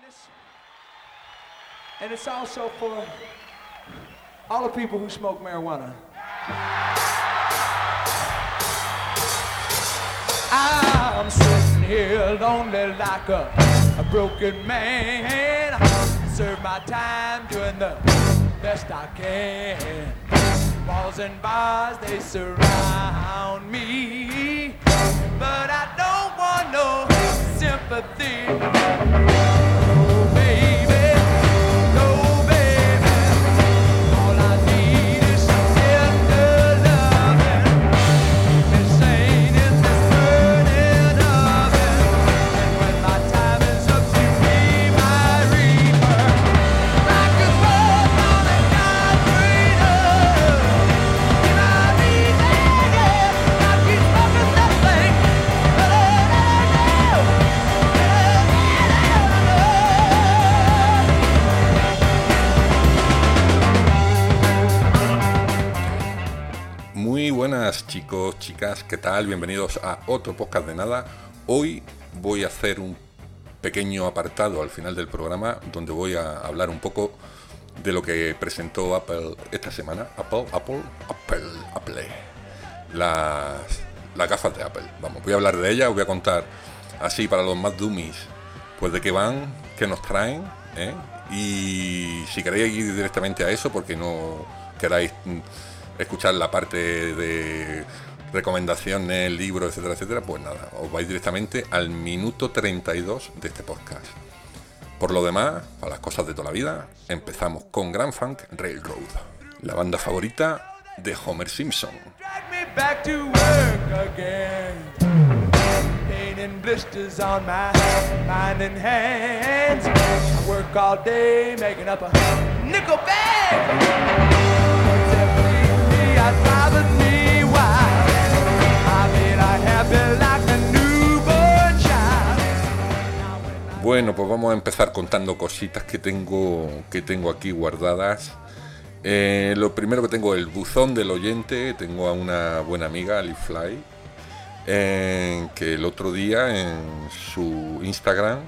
And it's, and it's also for all the people who smoke marijuana. I'm sitting here lonely like a, a broken man. Serve my time doing the best I can. Walls and bars, they surround me. But I don't want no sympathy. Buenas chicos, chicas, ¿qué tal? Bienvenidos a otro podcast de nada. Hoy voy a hacer un pequeño apartado al final del programa donde voy a hablar un poco de lo que presentó Apple esta semana. Apple, Apple, Apple, Apple. Las, las gafas de Apple. Vamos, voy a hablar de ellas, os voy a contar así para los más dummies, pues de qué van, qué nos traen, ¿eh? Y si queréis ir directamente a eso, porque no queráis mm, escuchar la parte de recomendaciones, libros, etcétera, etcétera, pues nada, os vais directamente al minuto 32 de este podcast. Por lo demás, para las cosas de toda la vida, empezamos con Grand Funk Railroad, la banda favorita de Homer Simpson. Drag me back to work again. Pain and blisters on my mind and hands. I work all day making up a nickel bag. Bueno, pues vamos a empezar contando cositas que tengo, que tengo aquí guardadas. Eh, lo primero que tengo el buzón del oyente. Tengo a una buena amiga, Ali Fly, que el otro día en su Instagram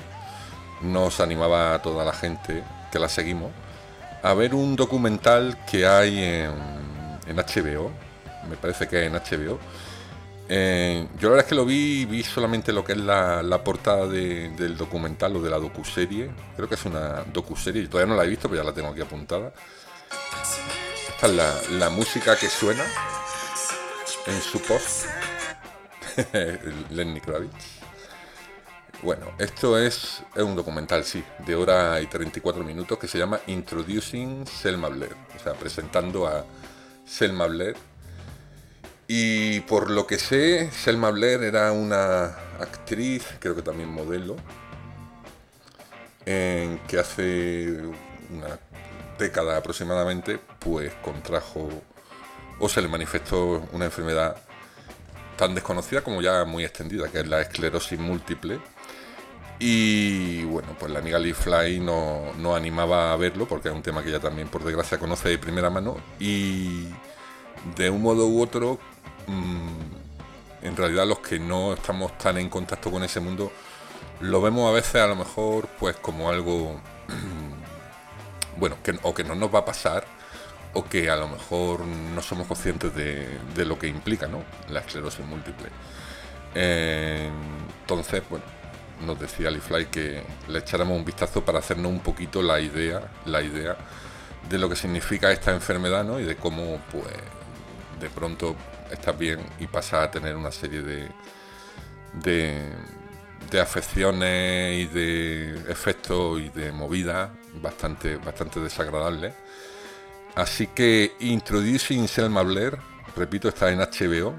nos animaba a toda la gente que la seguimos a ver un documental que hay en, en HBO. Me parece que en HBO. Eh, yo la verdad es que lo vi, vi solamente lo que es la, portada de- del documental o de la docuserie. Creo que es una docuserie, todavía no la he visto, pero ya la tengo aquí apuntada. Esta es la, la música que suena en su post. Lenny Kravitz. Bueno, esto es, es un documental, sí, de hora y 34 minutos que se llama Introducing Selma Blair. O sea, presentando a Selma Blair. Y por lo que sé, Selma Blair era una actriz, creo que también modelo, en que hace una década aproximadamente, pues contrajo o se le manifestó una enfermedad tan desconocida como ya muy extendida, que es la esclerosis múltiple. Y bueno, pues la amiga Lee Fly no, no animaba a verlo, porque es un tema que ella también, por desgracia, conoce de primera mano. Y de un modo u otro, mm, en realidad los que no estamos tan en contacto con ese mundo, lo vemos a veces a lo mejor pues como algo, bueno, que, o que no nos va a pasar, o que a lo mejor no somos conscientes de, lo que implica, ¿no? La esclerosis múltiple. Eh, entonces, bueno, nos decía Lee Fly que le echáramos un vistazo para hacernos un poquito la idea, la idea de lo que significa esta enfermedad, ¿no? Y de cómo, pues, de pronto estás bien y pasas a tener una serie de, de, afecciones y de efectos y de movidas bastante, bastante desagradables. Así que Introducing Selma Blair, repito, está en HBO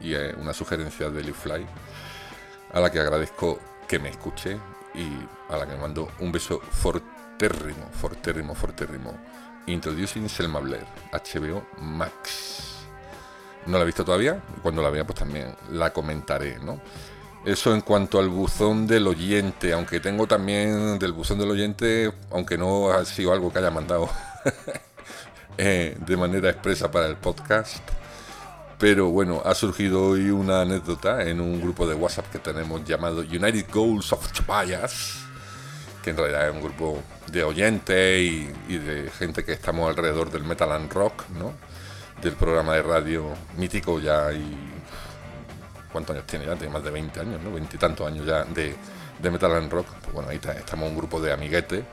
y es una sugerencia de Fly, a la que agradezco que me escuche y a la que mando un beso fortérrimo, fortérrimo, fortérrimo. Introducing Selma Blair, HBO Max. No la he visto todavía, cuando la vea pues también la comentaré, ¿no? Eso en cuanto al buzón del oyente, aunque tengo también del buzón del oyente, aunque no ha sido algo que haya mandado eh, de manera expresa para el podcast. Pero bueno, ha surgido hoy una anécdota en un grupo de WhatsApp que tenemos llamado United Goals of Tobias. que en realidad es un grupo de oyentes y, de gente que estamos alrededor del metal and rock, ¿no? Del programa de radio mítico ya y... ¿Cuántos años tiene ya? Tiene más de 20 años, ¿no? Veintitantos años ya de, metal and rock. Pues bueno, ahí estamos un grupo de amiguetes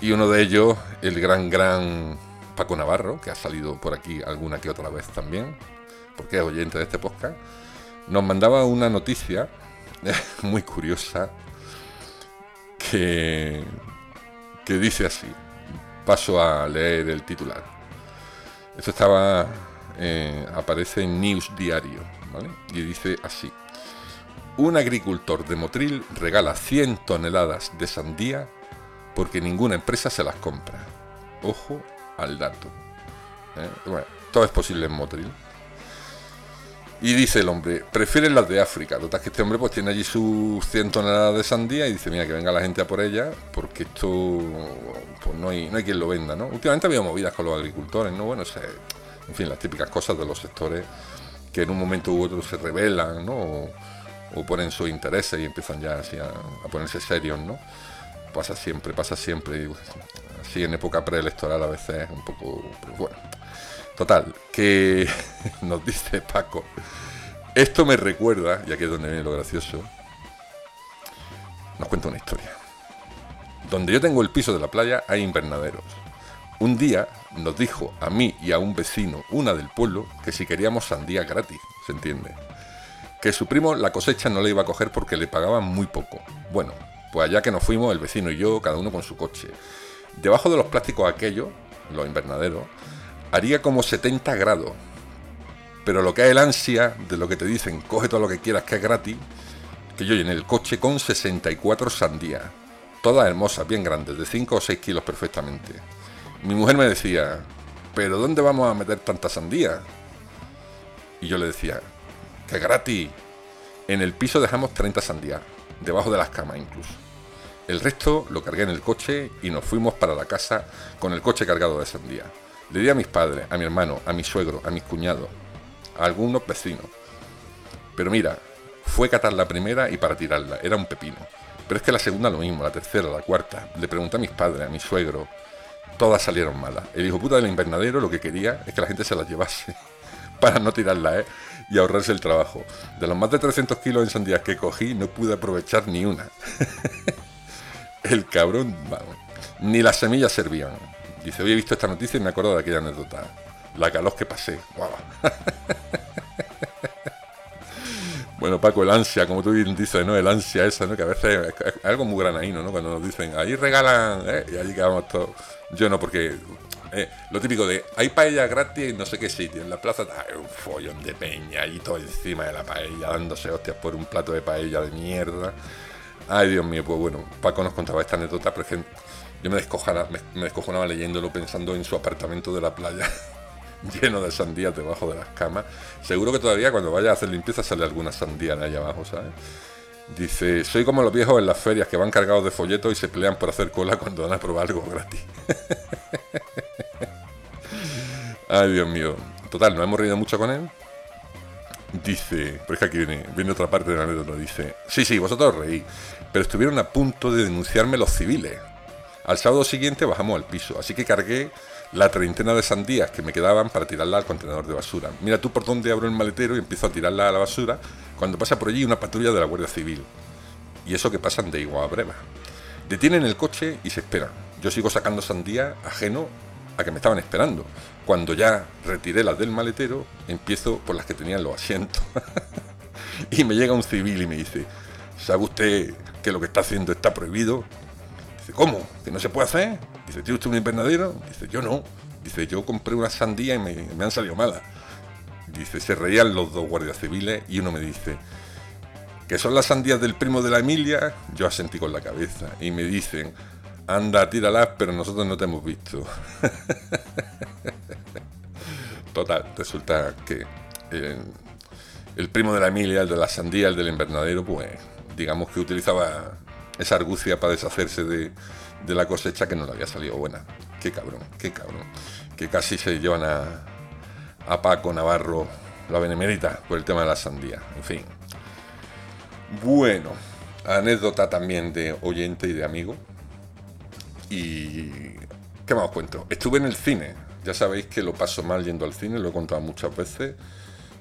y uno de ellos, el gran, gran Paco Navarro, que ha salido por aquí alguna que otra vez también, porque es oyente de este podcast, nos mandaba una noticia muy curiosa que, que dice así. Paso a leer el titular. Esto estaba, eh, aparece en News Diario, ¿vale? Y dice así. Un agricultor de Motril regala 100 toneladas de sandía porque ninguna empresa se las compra. Ojo al dato. ¿eh? Bueno, todo es posible en Motril. Y dice el hombre, prefieren las de África. Total que este hombre pues tiene allí sus 100 toneladas de sandía y dice, mira, que venga la gente a por ella, porque esto pues no hay, no hay quien lo venda, ¿no? Últimamente había movidas con los agricultores, ¿no? Bueno, en fin, las típicas cosas de los sectores que en un momento u otro se rebelan, ¿no? O, ponen sus intereses y empiezan ya así a, ponerse serios, ¿no? Pasa siempre, pasa siempre. Así en época preelectoral a veces es un poco... pues, bueno, total, que nos dice Paco. Esto me recuerda, y aquí es donde viene lo gracioso, nos cuenta una historia. Donde yo tengo el piso de la playa hay invernaderos. Un día nos dijo a mí y a un vecino, una del pueblo, que si queríamos sandía gratis, ¿se entiende? Que su primo la cosecha no le iba a coger porque le pagaban muy poco. Bueno, pues allá que nos fuimos, el vecino y yo, cada uno con su coche. Debajo de los plásticos aquellos, los invernaderos, haría como 70 grados. Pero lo que es el ansia de lo que te dicen, coge todo lo que quieras que es gratis, que yo llené el coche con 64 sandías. Todas hermosas, bien grandes, de 5 o 6 kilos perfectamente. Mi mujer me decía, ¿pero dónde vamos a meter tanta sandía? Y yo le decía, que gratis. En el piso dejamos 30 sandías, debajo de las camas incluso. El resto lo cargué en el coche y nos fuimos para la casa con el coche cargado de sandía. Le di a mis padres, a mi hermano, a mi suegro, a mis cuñados, a algunos vecinos. Pero mira, fue catar la primera y para tirarla, era un pepino. Pero es que la segunda lo mismo, la tercera, la cuarta. Le pregunté a mis padres, a mi suegro, todas salieron malas. El hijo puta del invernadero lo que quería es que la gente se las llevase para no tirarla, ¿eh? Y ahorrarse el trabajo. De los más de 300 kilos en sandías que cogí, no pude aprovechar ni una. el cabrón, vamos, ni las semillas servían. Dice, hoy he visto esta noticia y me acuerdo de aquella anécdota. La calor que pasé. Guau. Bueno, Paco, el ansia, como tú dices, ¿no? El ansia esa, ¿no? Que a veces es, algo muy granadino, ¿no? Cuando nos dicen, ahí regalan, ¿eh? Y allí quedamos todos. Yo no, porque eh, lo típico de, hay paella gratis en no sé qué sitio, en la plaza, hay un follón de peña y todo encima de la paella, dándose hostias por un plato de paella de mierda. Ay, Dios mío, pues bueno, Paco nos contaba esta anécdota, pero es que yo me descojonaba, me, me descojonaba leyéndolo pensando en su apartamento de la playa. lleno de sandías debajo de las camas. Seguro que todavía cuando vaya a hacer limpieza sale alguna sandía de ahí abajo, ¿sabes? Dice, soy como los viejos en las ferias que van cargados de folletos y se pelean por hacer cola cuando van a probar algo gratis. Ay, Dios mío. Total, nos hemos reído mucho con él. Dice, pero es que aquí viene, viene otra parte de la anécdota. Dice, sí, sí, vosotros reí, pero estuvieron a punto de denunciarme los civiles. Al sábado siguiente bajamos al piso, así que cargué la treintena de sandías que me quedaban para tirarla al contenedor de basura. Mira tú por dónde abro el maletero y empiezo a tirarla a la basura cuando pasa por allí una patrulla de la Guardia Civil. Y eso que pasan de igual a breva. Detienen el coche y se esperan. Yo sigo sacando sandía ajeno a que me estaban esperando. Cuando ya retiré las del maletero, empiezo por las que tenían los asientos. y me llega un civil y me dice, ¿sabe usted que lo que está haciendo está prohibido? ¿Cómo? ¿Que no se puede hacer? Dice, ¿tiene usted un invernadero? Dice, yo no. Dice, yo compré una sandía y me, me han salido malas. Dice, se reían los dos guardias civiles y uno me dice, que son las sandías del primo de la Emilia, yo asentí con la cabeza. Y me dicen, anda, tíralas, pero nosotros no te hemos visto. Total, resulta que eh, el primo de la Emilia, el de la sandía, el del invernadero, pues digamos que utilizaba esa argucia para deshacerse de, de la cosecha que no le había salido buena. Qué cabrón, qué cabrón. Que casi se llevan a, a Paco Navarro la benemérita por el tema de la sandía. En fin. Bueno, anécdota también de oyente y de amigo. Y. ¿Qué más os cuento? Estuve en el cine. Ya sabéis que lo paso mal yendo al cine, lo he contado muchas veces.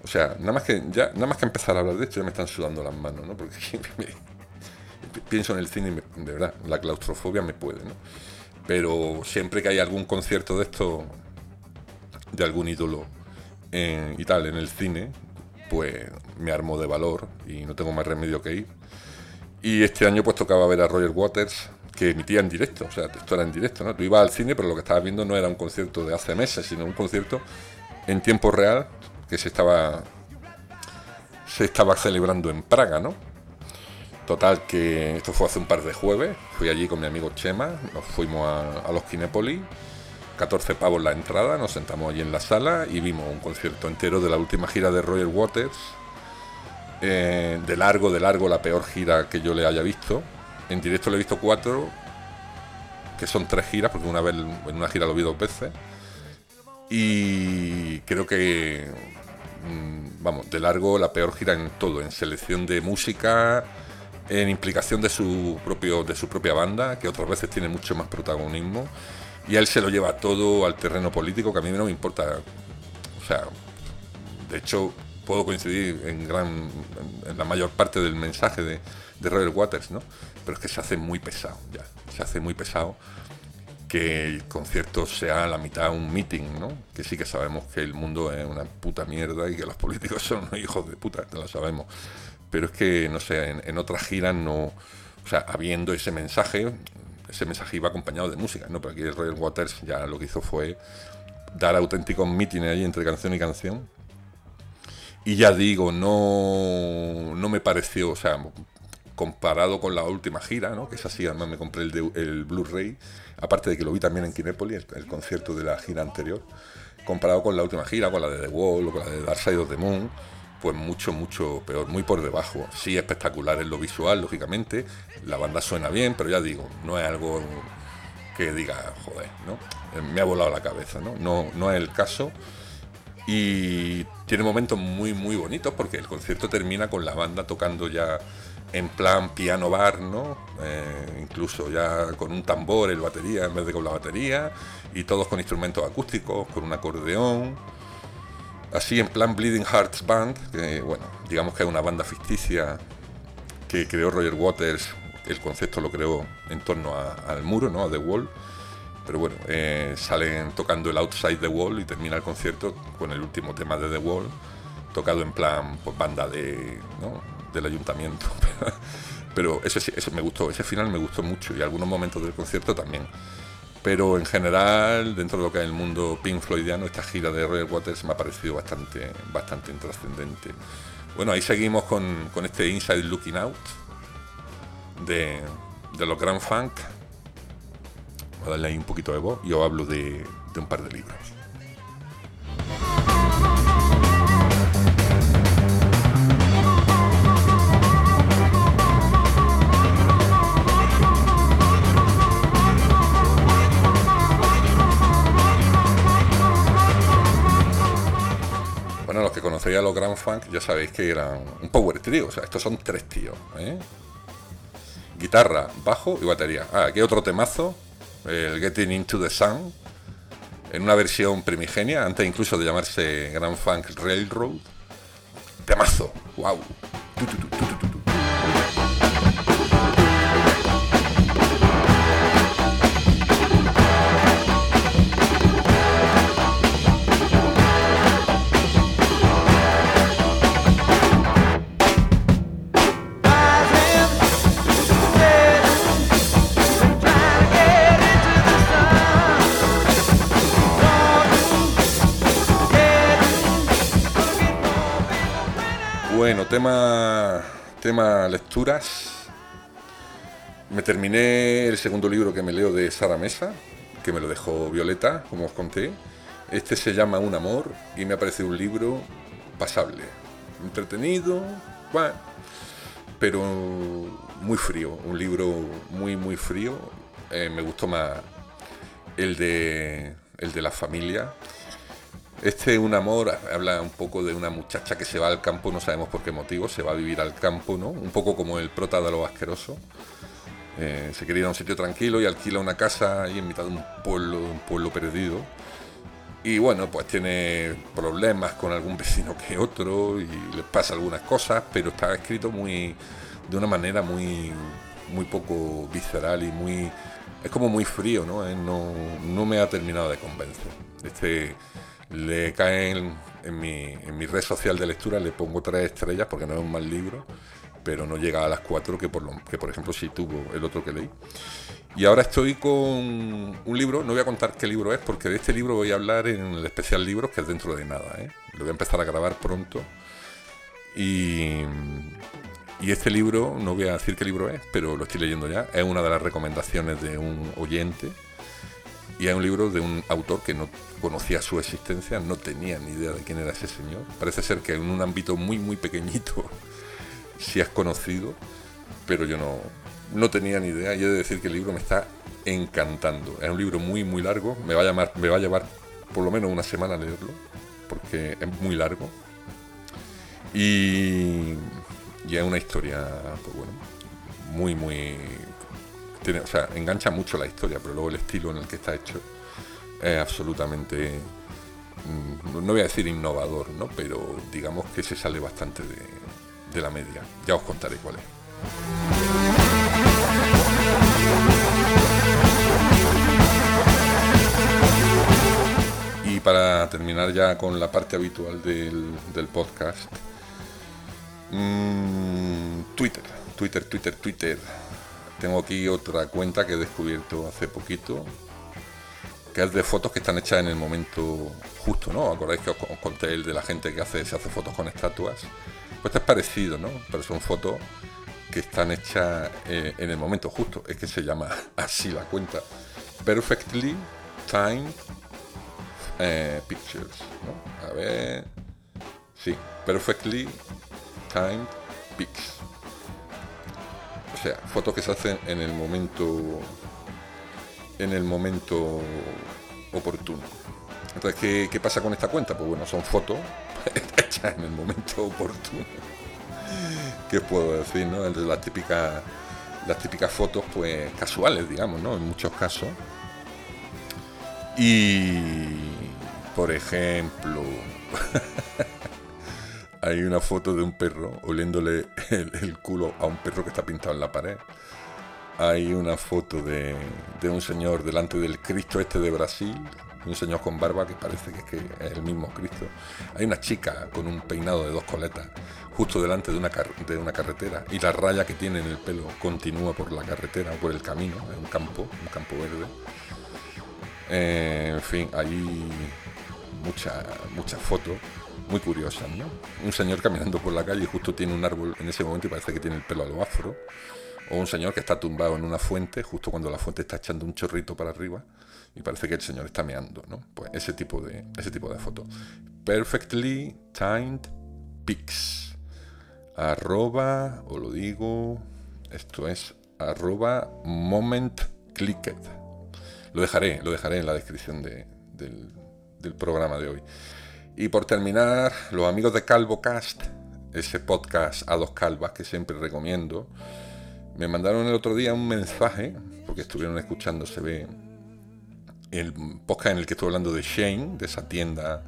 O sea, nada más que, ya, nada más que empezar a hablar de esto ya me están sudando las manos, ¿no? Porque pienso en el cine de verdad, la claustrofobia me puede, ¿no? Pero siempre que hay algún concierto de esto, de algún ídolo y tal, en el cine, pues me armo de valor y no tengo más remedio que ir. Y este año pues tocaba ver a Roger Waters, que emitía en directo, o sea, esto era en directo, ¿no? Tú ibas al cine, pero lo que estabas viendo no era un concierto de hace meses, sino un concierto en tiempo real que se estaba se estaba celebrando en Praga, ¿no? Total que esto fue hace un par de jueves, fui allí con mi amigo Chema, nos fuimos a, los Kinepoli, 14 pavos la entrada, nos sentamos allí en la sala y vimos un concierto entero de la última gira de Roger Waters, eh, de largo, de largo, la peor gira que yo le haya visto. En directo le he visto cuatro, que son tres giras, porque una vez en una gira lo vi dos veces. Y creo que, mm, vamos, de largo la peor gira en todo, en selección de música, en implicación de su, propio, de su propia banda, que otras veces tiene mucho más protagonismo, y él se lo lleva todo al terreno político, que a mí no me importa. O sea, de hecho, puedo coincidir en, gran, en la mayor parte del mensaje de, de Roger Waters, ¿no? Pero es que se hace muy pesado, ya. Se hace muy pesado que el concierto sea la mitad un meeting, ¿no? Que sí que sabemos que el mundo es una puta mierda y que los políticos son hijos de puta, lo sabemos pero es que, no sé, en, otras giras no, o sea, habiendo ese mensaje, ese mensaje iba acompañado de música, ¿no? Pero aquí el Royal Waters ya lo que hizo fue dar auténticos mítines ahí entre canción y canción. Y ya digo, no, no me pareció, o sea, comparado con la última gira, ¿no? que es así, además me compré el, el Blu-ray, aparte de que lo vi también en Kinepoli, el, concierto de la gira anterior, comparado con la última gira, con la de The Wall o con la de Dark Side of the Moon, pues mucho, mucho peor, muy por debajo. Sí, espectacular en lo visual, lógicamente, la banda suena bien, pero ya digo, no es algo que diga, joder, ¿no? Eh, me ha volado la cabeza, ¿no? No, no es el caso. Y tiene momentos muy, muy bonitos porque el concierto termina con la banda tocando ya en plan piano bar, ¿no? Eh, incluso ya con un tambor, el batería en vez de con la batería, y todos con instrumentos acústicos, con un acordeón así en plan Bleeding Hearts Band, bueno, digamos que es una banda ficticia que creó Roger Waters, el concepto lo creó en torno al muro, ¿no? a The Wall. Pero bueno, eh, salen tocando el Outside the Wall y termina el concierto con el último tema de The Wall, tocado en plan pues, banda de, del ayuntamiento. Pero ese me gustó, ese final me gustó mucho y algunos momentos del concierto también pero en general, dentro de lo que es el mundo Pink Floydiano, esta gira de Royal Waters me ha parecido bastante, bastante intrascendente. Bueno, ahí seguimos con, este Inside Looking Out de, los Grand Funk. Voy a darle ahí un poquito de voz y os hablo de un par de libros. Conocéis los Grand Funk ya sabéis que eran un power trio, o sea, estos son tres tíos, ¿eh? Guitarra, bajo y batería. Ah, aquí otro temazo, el Getting Into the Sun, en una versión primigenia, antes incluso de llamarse Grand Funk Railroad. Temazo, wow. Tema, tema lecturas. Me terminé el segundo libro que me leo de Sara Mesa, que me lo dejó Violeta, como os conté. Este se llama Un amor y me ha parecido un libro pasable, entretenido, pero muy frío, un libro muy muy frío. Eh, me gustó más el de el de la familia este Un amor habla un poco de una muchacha que se va al campo, no sabemos por qué motivo, se va a vivir al campo, ¿no? Un poco como el prota de lo asqueroso. Eh, se quería ir a un sitio tranquilo y alquila una casa ahí en mitad de un pueblo, un pueblo perdido. Y bueno, pues tiene problemas con algún vecino que otro y les pasa algunas cosas, pero está escrito muy de una manera muy, muy poco visceral y muy es como muy frío, ¿no? Eh, no, no me ha terminado de convencer. Este le cae en, mi, en mi red social de lectura, le pongo tres estrellas porque no es un mal libro, pero no llega a las cuatro que por, que por ejemplo sí tuvo el otro que leí. Y ahora estoy con un libro, no voy a contar qué libro es, porque de este libro voy a hablar en el especial libros, que es dentro de nada. ¿eh? Lo voy a empezar a grabar pronto. Y, y este libro, no voy a decir qué libro es, pero lo estoy leyendo ya. Es una de las recomendaciones de un oyente. Y es un libro de un autor que no conocía su existencia, no tenía ni idea de quién era ese señor. Parece ser que en un ámbito muy, muy pequeñito sí es conocido, pero yo no, no tenía ni idea. Y he de decir que el libro me está encantando. Es un libro muy, muy largo. Me va a, llamar, me va a llevar por lo menos una semana a leerlo, porque es muy largo. Y y es una historia, pues bueno, muy, muy... O sea, engancha mucho la historia, pero luego el estilo en el que está hecho es absolutamente, mm, no voy a decir innovador, ¿no? Pero digamos que se sale bastante de, la media. Ya os contaré cuál es. Y para terminar ya con la parte habitual del, del podcast, Mm, Twitter, Twitter, Twitter, Twitter. Tengo aquí otra cuenta que he descubierto hace poquito, que es de fotos que están hechas en el momento justo, ¿no? ¿Acordáis que os, conté el de la gente que hace, se hace fotos con estatuas? Pues es parecido, ¿no? Pero son fotos que están hechas eh, en el momento justo. Es que se llama así la cuenta. Perfectly Timed eh, Pictures. A ver. Sí, Perfectly Time Pics. O sea, fotos que se hacen en el momento en el momento oportuno. Entonces, ¿qué, pasa con esta cuenta? Pues bueno, son fotos hechas en el momento oportuno. ¿Qué puedo decir, no? Entre las típicas las típicas fotos pues casuales, digamos, ¿no? En muchos casos. Y por ejemplo, hay una foto de un perro oliéndole el, culo a un perro que está pintado en la pared. Hay una foto de, un señor delante del Cristo este de Brasil, un señor con barba que parece que es, que es el mismo Cristo. Hay una chica con un peinado de dos coletas justo delante de una, de una carretera y la raya que tiene en el pelo continúa por la carretera o por el camino, es un campo, un campo verde. Eh, en fin, hay muchas fotos muy curiosas, ¿no? Un señor caminando por la calle y justo tiene un árbol en ese momento y parece que tiene el pelo a lo afro. O un señor que está tumbado en una fuente justo cuando la fuente está echando un chorrito para arriba y parece que el señor está meando, ¿no? Pues ese tipo de, ese tipo de foto. Perfectly timed pics. Arroba, o lo digo, esto es arroba moment clicked. Lo dejaré, lo dejaré en la descripción del, del programa de hoy. Y por terminar, los amigos de CalvoCast, ese podcast a dos calvas que siempre recomiendo, me mandaron el otro día un mensaje, porque estuvieron escuchando, se ve, el podcast en el que estoy hablando de Shane, de esa tienda,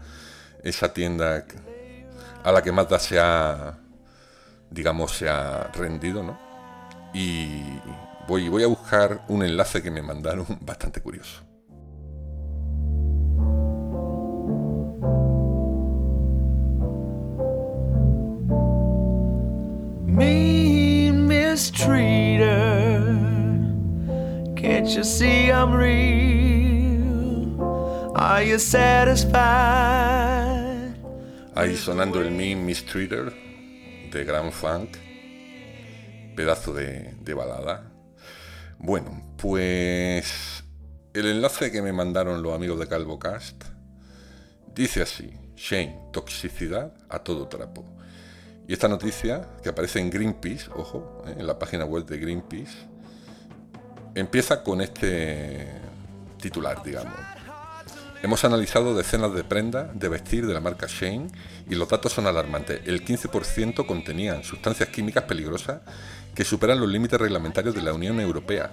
esa tienda a la que Mazda se ha, digamos, se ha rendido, ¿no? Y voy a buscar un enlace que me mandaron bastante curioso. Mistreater. Can't you see I'm real? Are you satisfied? Ahí sonando el meme Mistreater de Grand Funk. Pedazo de, de balada. Bueno, pues el enlace que me mandaron los amigos de CalvoCast dice así: Shane, toxicidad a todo trapo. Y esta noticia, que aparece en Greenpeace, ojo, eh, en la página web de Greenpeace, empieza con este titular, digamos. Hemos analizado decenas de prendas de vestir de la marca Shane y los datos son alarmantes. El 15% contenían sustancias químicas peligrosas que superan los límites reglamentarios de la Unión Europea,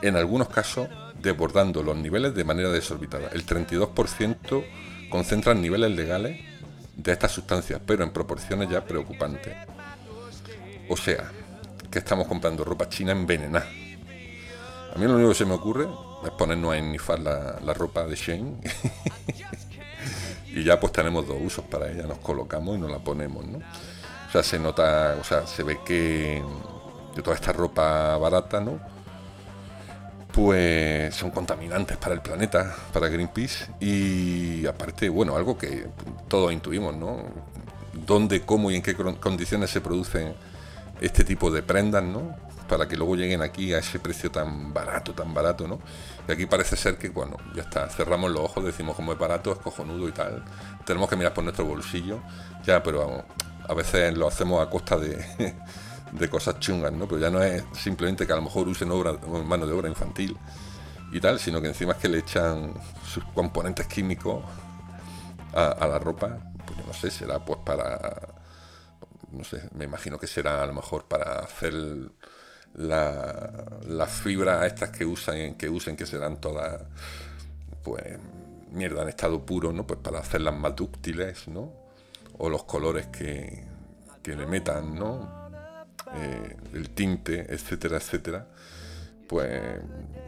en algunos casos desbordando los niveles de manera desorbitada. El 32% concentran niveles legales de estas sustancias, pero en proporciones ya preocupantes. O sea, que estamos comprando ropa china envenenada. A mí lo único que se me ocurre es ponernos a ennifar la, la ropa de Shane y ya pues tenemos dos usos para ella, nos colocamos y nos la ponemos, ¿no? O sea, se nota, o sea, se ve que de toda esta ropa barata, ¿no? Pues son contaminantes para el planeta, para Greenpeace y aparte, bueno, algo que todos intuimos, ¿no? Dónde, cómo y en qué condiciones se producen este tipo de prendas, ¿no? Para que luego lleguen aquí a ese precio tan barato, tan barato, ¿no? Y aquí parece ser que, bueno, ya está, cerramos los ojos, decimos como es barato, es cojonudo y tal. Tenemos que mirar por nuestro bolsillo, ya, pero a veces lo hacemos a costa de, de cosas chungas, ¿no? Pero ya no es simplemente que a lo mejor usen obra, mano de obra infantil y tal, sino que encima es que le echan sus componentes químicos a, la ropa, pues yo no sé, será pues para, no sé, me imagino que será a lo mejor para hacer las fibras estas que usan, que usen, que serán todas, pues, mierda en estado puro, ¿no? Pues para hacerlas más dúctiles, ¿no? O los colores que, que le metan, ¿no? Eh, el tinte, etcétera, etcétera, pues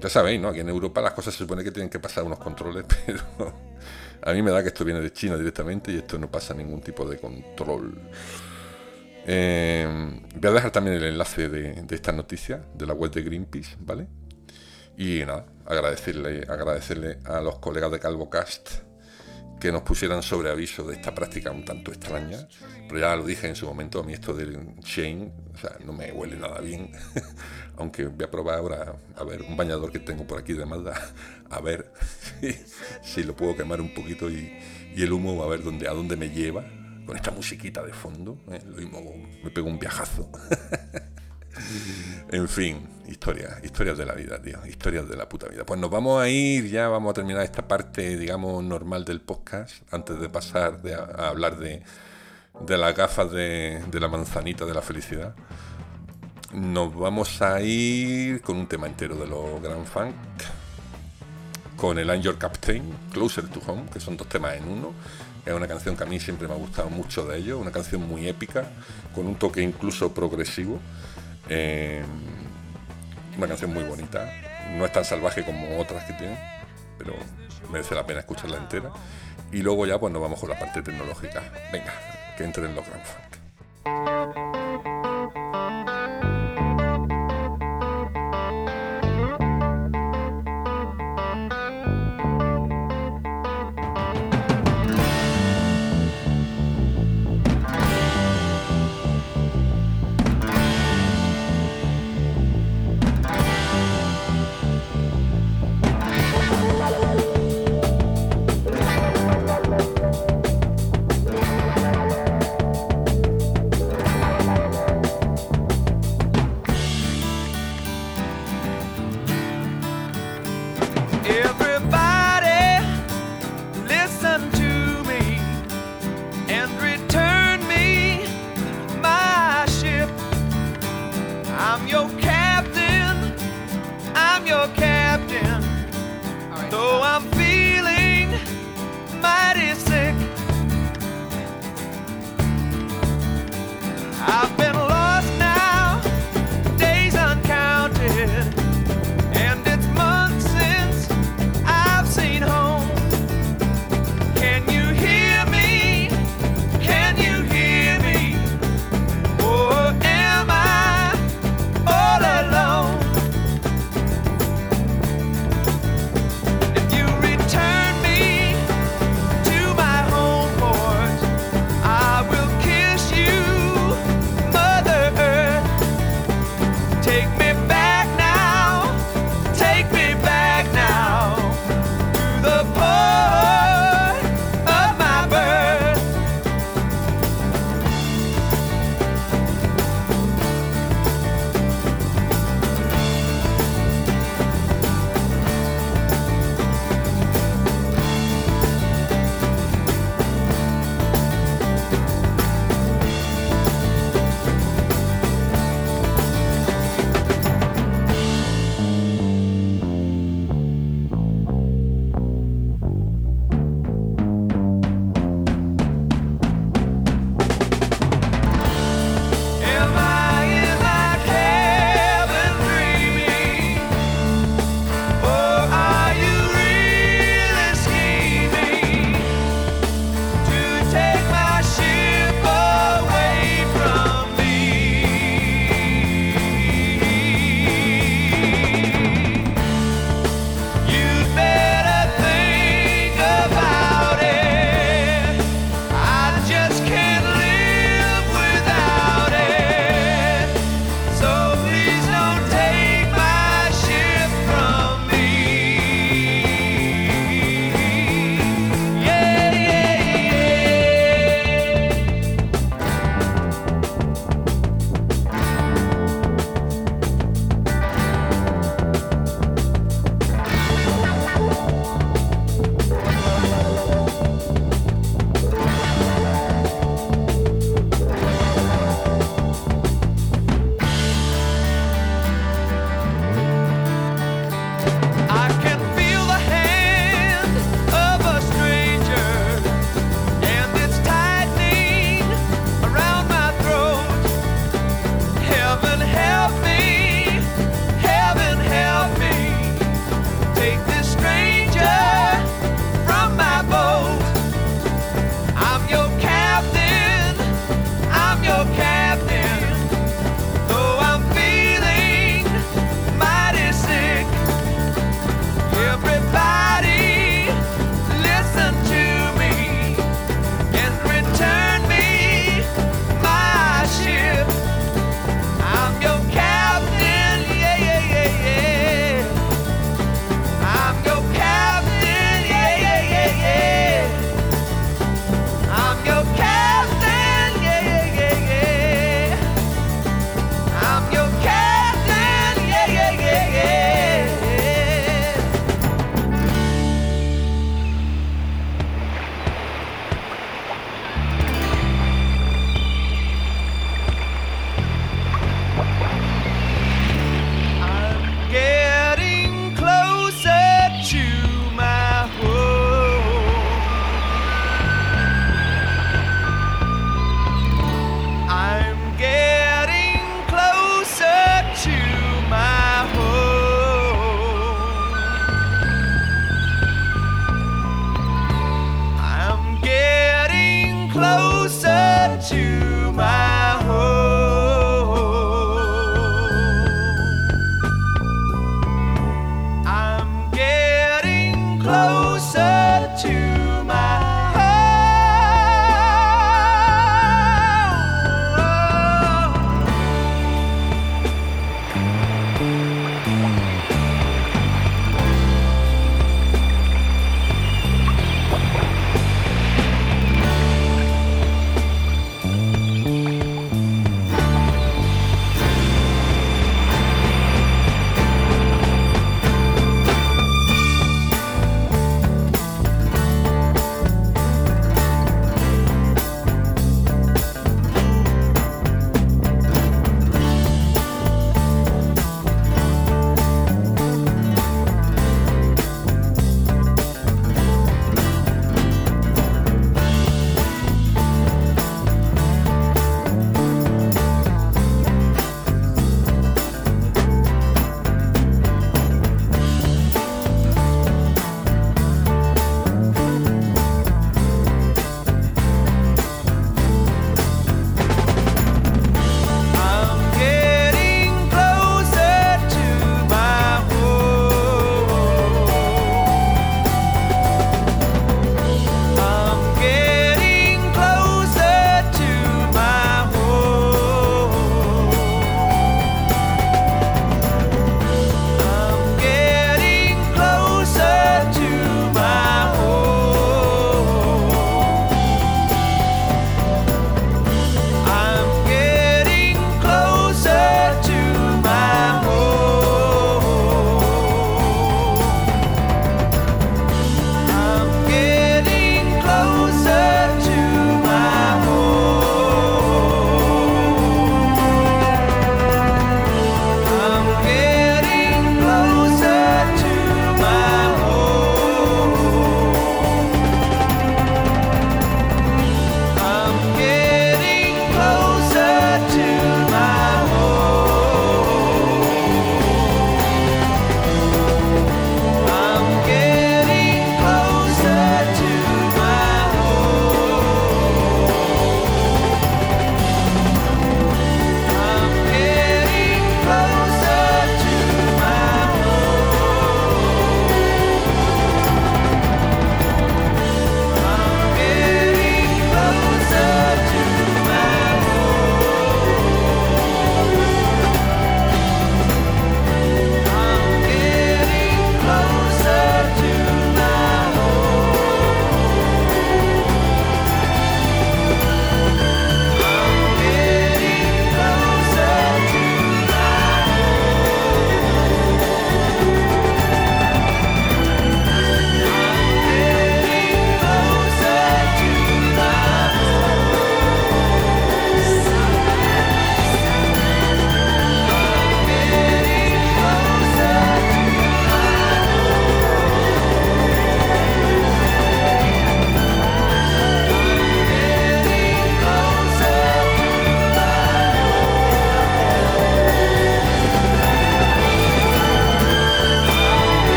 ya sabéis, ¿no? Aquí en Europa las cosas se supone que tienen que pasar unos controles, pero a mí me da que esto viene de China directamente y esto no pasa ningún tipo de control. Eh, voy a dejar también el enlace de, de esta noticia de la web de Greenpeace, ¿vale? Y nada, agradecerle, agradecerle a los colegas de CalvoCast que nos pusieran sobre aviso de esta práctica un tanto extraña. Pero ya lo dije en su momento, a mí esto del Shane, o sea, no me huele nada bien. Aunque voy a probar ahora, a ver, un bañador que tengo por aquí de Mazda, a ver si, lo puedo quemar un poquito y, el humo a ver dónde, a dónde me lleva. Con esta musiquita de fondo, ¿eh? lo mismo me pego un viajazo. En fin, historias, historias de la vida, tío, historias de la puta vida. Pues nos vamos a ir, ya vamos a terminar esta parte, digamos, normal del podcast, antes de pasar a, hablar de, de las gafas de, de la manzanita de la felicidad. Nos vamos a ir con un tema entero de los Grand Funk, con el Angel Captain, Closer to Home, que son dos temas en uno. Es una canción que a mí siempre me ha gustado mucho de ellos, una canción muy épica, con un toque incluso progresivo. Eh, una canción muy bonita. No es tan salvaje como otras que tienen, pero merece la pena escucharla entera. Y luego ya pues nos vamos con la parte tecnológica. Venga, que entren los Grand Funk.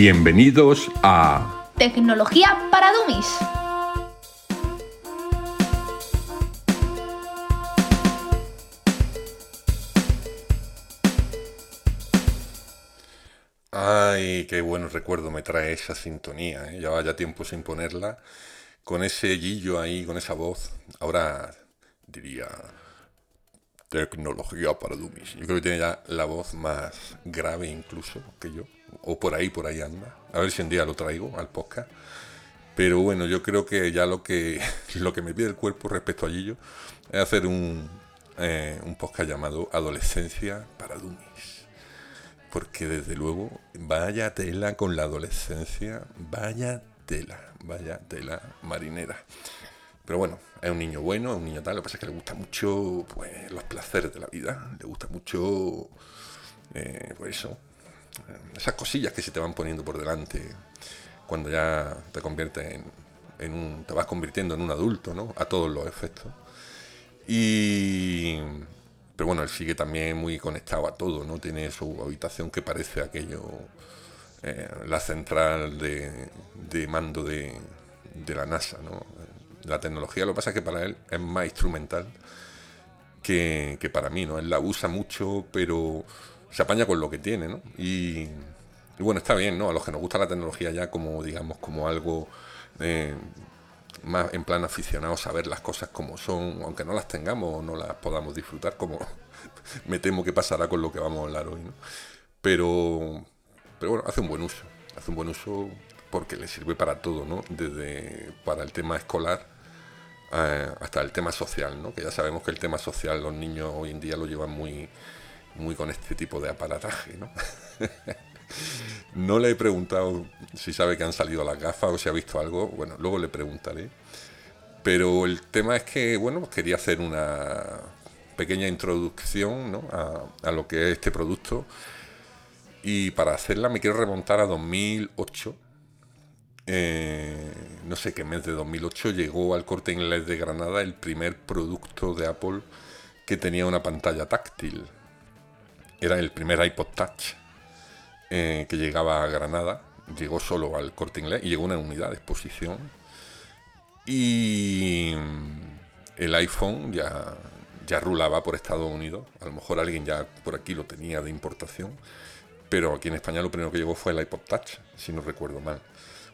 Bienvenidos a Tecnología para Dummies. Ay, qué buen recuerdo me trae esa sintonía. ¿eh? Ya ya tiempo sin ponerla. Con ese guillo ahí, con esa voz. Ahora diría tecnología para dummies. Yo creo que tiene ya la voz más grave incluso que yo. O por ahí, por ahí anda. A ver si un día lo traigo al podcast. Pero bueno, yo creo que ya lo que, lo que me pide el cuerpo respecto a Gillo es hacer un, eh, un podcast llamado Adolescencia para Dummies. Porque desde luego, vaya tela con la adolescencia, vaya tela, vaya tela marinera. Pero bueno, es un niño bueno, es un niño tal, lo que pasa es que le gusta mucho pues, los placeres de la vida, le gusta mucho, eh, pues eso, esas cosillas que se te van poniendo por delante cuando ya te conviertes en, en un, te vas convirtiendo en un adulto, ¿no? A todos los efectos. Y pero bueno, él sigue también muy conectado a todo, ¿no? Tiene su habitación que parece aquello, eh, la central de, de mando de, de, la NASA, ¿no? La tecnología, lo que pasa es que para él es más instrumental que, que, para mí, ¿no? Él la usa mucho, pero se apaña con lo que tiene, ¿no? Y, y, bueno, está bien, ¿no? A los que nos gusta la tecnología ya como, digamos, como algo... Eh, más en plan aficionado saber las cosas como son, aunque no las tengamos o no las podamos disfrutar, como me temo que pasará con lo que vamos a hablar hoy. ¿no? Pero, pero bueno, hace un buen uso, hace un buen uso porque le sirve para todo, ¿no? Desde para el tema escolar eh, hasta el tema social, ¿no? Que ya sabemos que el tema social los niños hoy en día lo llevan muy, muy con este tipo de aparataje, ¿no? No le he preguntado si sabe que han salido las gafas o si ha visto algo. Bueno, luego le preguntaré. Pero el tema es que, bueno, quería hacer una pequeña introducción a, lo que es este producto. Y para hacerla me quiero remontar a 2008. Eh, no sé qué mes de 2008 llegó al corte inglés de Granada el primer producto de Apple que tenía una pantalla táctil. Era el primer iPod Touch eh, que llegaba a Granada, llegó solo al corte inglés y llegó una unidad de exposición. Y el iPhone ya, ya rulaba por Estados Unidos, a lo mejor alguien ya por aquí lo tenía de importación, pero aquí en España lo primero que llegó fue el iPod Touch, si no recuerdo mal,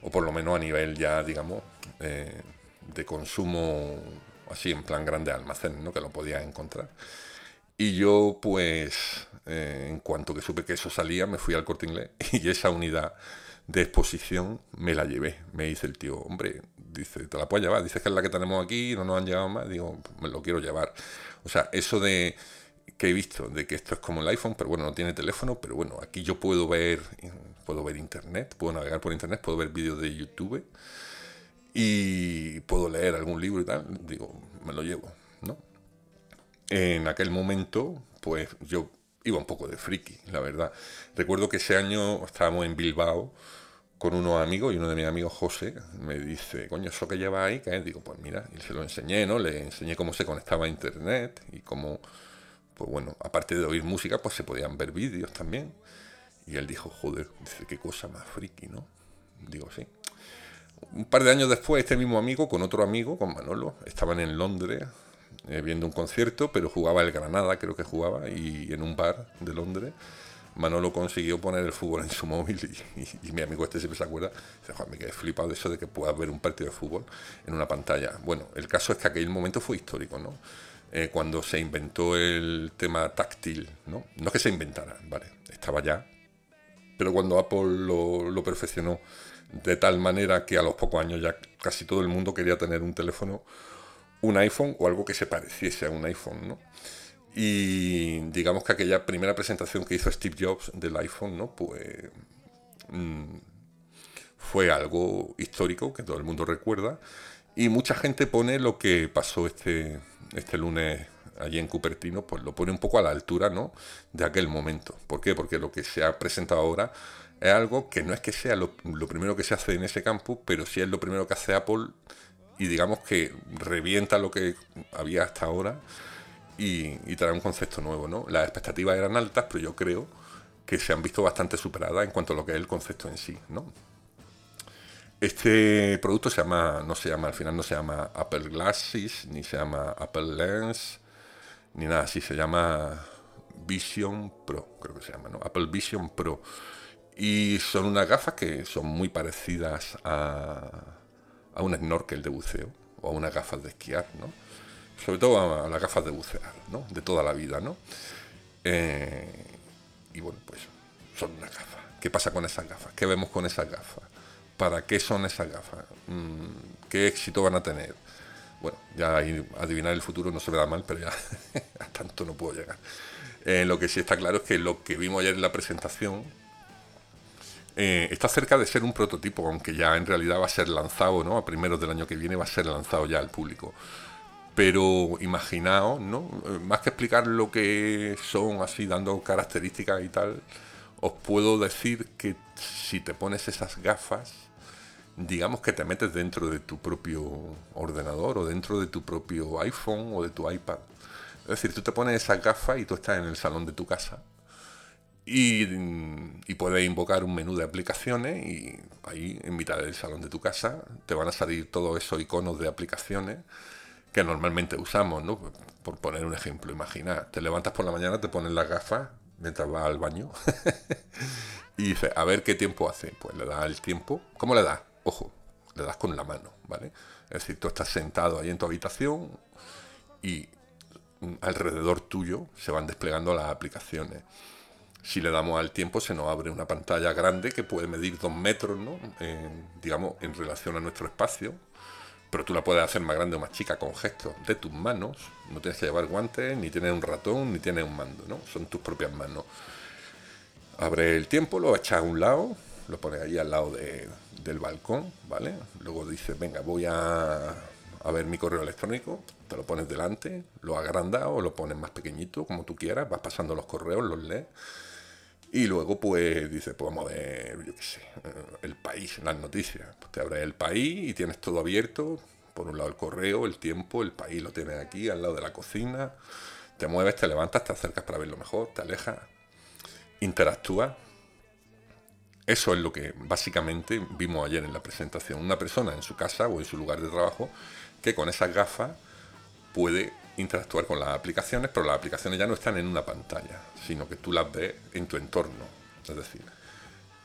o por lo menos a nivel ya, digamos, eh, de consumo así en plan grande almacén, ¿no? que lo podías encontrar. Y yo, pues, eh, en cuanto que supe que eso salía, me fui al corte inglés y esa unidad de exposición me la llevé. Me dice el tío, hombre, dice, te la puedes llevar. Dices que es la que tenemos aquí, no nos han llevado más. Digo, me lo quiero llevar. O sea, eso de que he visto, de que esto es como el iPhone, pero bueno, no tiene teléfono, pero bueno, aquí yo puedo ver, puedo ver internet, puedo navegar por internet, puedo ver vídeos de YouTube y puedo leer algún libro y tal. Digo, me lo llevo. En aquel momento, pues yo iba un poco de friki, la verdad. Recuerdo que ese año estábamos en Bilbao con unos amigos y uno de mis amigos, José, me dice, coño, ¿eso que lleva ahí? ¿Qué es? Digo, pues mira, y se lo enseñé, ¿no? Le enseñé cómo se conectaba a internet y cómo, pues bueno, aparte de oír música, pues se podían ver vídeos también. Y él dijo, joder, dice, qué cosa más friki, ¿no? Digo, sí. Un par de años después, este mismo amigo, con otro amigo, con Manolo, estaban en Londres eh, viendo un concierto, pero jugaba el Granada, creo que jugaba, y en un bar de Londres. Manolo consiguió poner el fútbol en su móvil y, mi amigo este siempre se acuerda, dice, Juan, me quedé flipado de eso de que puedas ver un partido de fútbol en una pantalla. Bueno, el caso es que aquel momento fue histórico, ¿no? Eh, cuando se inventó el tema táctil, ¿no? No es que se inventara, ¿vale? Estaba ya, pero cuando Apple lo, lo perfeccionó de tal manera que a los pocos años ya casi todo el mundo quería tener un teléfono un iPhone o algo que se pareciese a un iPhone, ¿no? Y digamos que aquella primera presentación que hizo Steve Jobs del iPhone, ¿no? Pues mmm, fue algo histórico que todo el mundo recuerda. Y mucha gente pone lo que pasó este, este lunes allí en Cupertino, pues lo pone un poco a la altura, ¿no? De aquel momento. ¿Por qué? Porque lo que se ha presentado ahora es algo que no es que sea lo, lo primero que se hace en ese campus, pero sí es lo primero que hace Apple y digamos que revienta lo que había hasta ahora y, trae un concepto nuevo, ¿no? Las expectativas eran altas, pero yo creo que se han visto bastante superadas en cuanto a lo que es el concepto en sí, ¿no? Este producto se llama, no se llama, al final no se llama Apple Glasses, ni se llama Apple Lens, ni nada así, se llama Vision Pro, creo que se llama, ¿no? Apple Vision Pro. Y son unas gafas que son muy parecidas a, a un snorkel de buceo o a unas gafas de esquiar, ¿no? Sobre todo a, las gafas de bucear, ¿no? De toda la vida, ¿no? Eh, y bueno, pues son unas gafas. ¿Qué pasa con esas gafas? ¿Qué vemos con esas gafas? ¿Para qué son esas gafas? Mm, ¿Qué éxito van a tener? Bueno, ya adivinar el futuro no se me mal, pero ya a tanto no puedo llegar. Eh, lo que sí está claro es que lo que vimos ayer en la presentación eh, está cerca de ser un prototipo, aunque ya en realidad va a ser lanzado, ¿no? A primeros del año que viene va a ser lanzado ya al público. Pero imaginaos, ¿no? Eh, más que explicar lo que son así, dando características y tal, os puedo decir que si te pones esas gafas, digamos que te metes dentro de tu propio ordenador o dentro de tu propio iPhone o de tu iPad. Es decir, tú te pones esas gafas y tú estás en el salón de tu casa y, puedes invocar un menú de aplicaciones y ahí en mitad del salón de tu casa te van a salir todos esos iconos de aplicaciones que normalmente usamos, ¿no? Por poner un ejemplo, imagina, te levantas por la mañana, te pones las gafas mientras vas al baño y dices, a ver qué tiempo hace. Pues le das el tiempo. ¿Cómo le das? Ojo, le das con la mano, ¿vale? Es decir, tú estás sentado ahí en tu habitación y alrededor tuyo se van desplegando las aplicaciones. Si le damos al tiempo, se nos abre una pantalla grande que puede medir dos metros, ¿no? digamos, en relación a nuestro espacio. Pero tú la puedes hacer más grande o más chica con gestos de tus manos. No tienes que llevar guantes, ni tienes un ratón, ni tienes un mando, ¿no? Son tus propias manos. Abre el tiempo, lo echas a un lado, lo pones ahí al lado del balcón, ¿vale? Luego dices, venga, voy a, a ver mi correo electrónico, te lo pones delante, lo agrandas o lo pones más pequeñito, como tú quieras, vas pasando los correos, los lees y luego, pues, dice, pues vamos a ver, yo qué sé, eh, el país, las noticias. Pues te abres el país y tienes todo abierto. Por un lado el correo, el tiempo, el país lo tienes aquí, al lado de la cocina. Te mueves, te levantas, te acercas para verlo mejor, te alejas, interactúas. Eso es lo que básicamente vimos ayer en la presentación. Una persona en su casa o en su lugar de trabajo que con esas gafas puede interactuar con las aplicaciones, pero las aplicaciones ya no están en una pantalla, sino que tú las ves en tu entorno, es decir,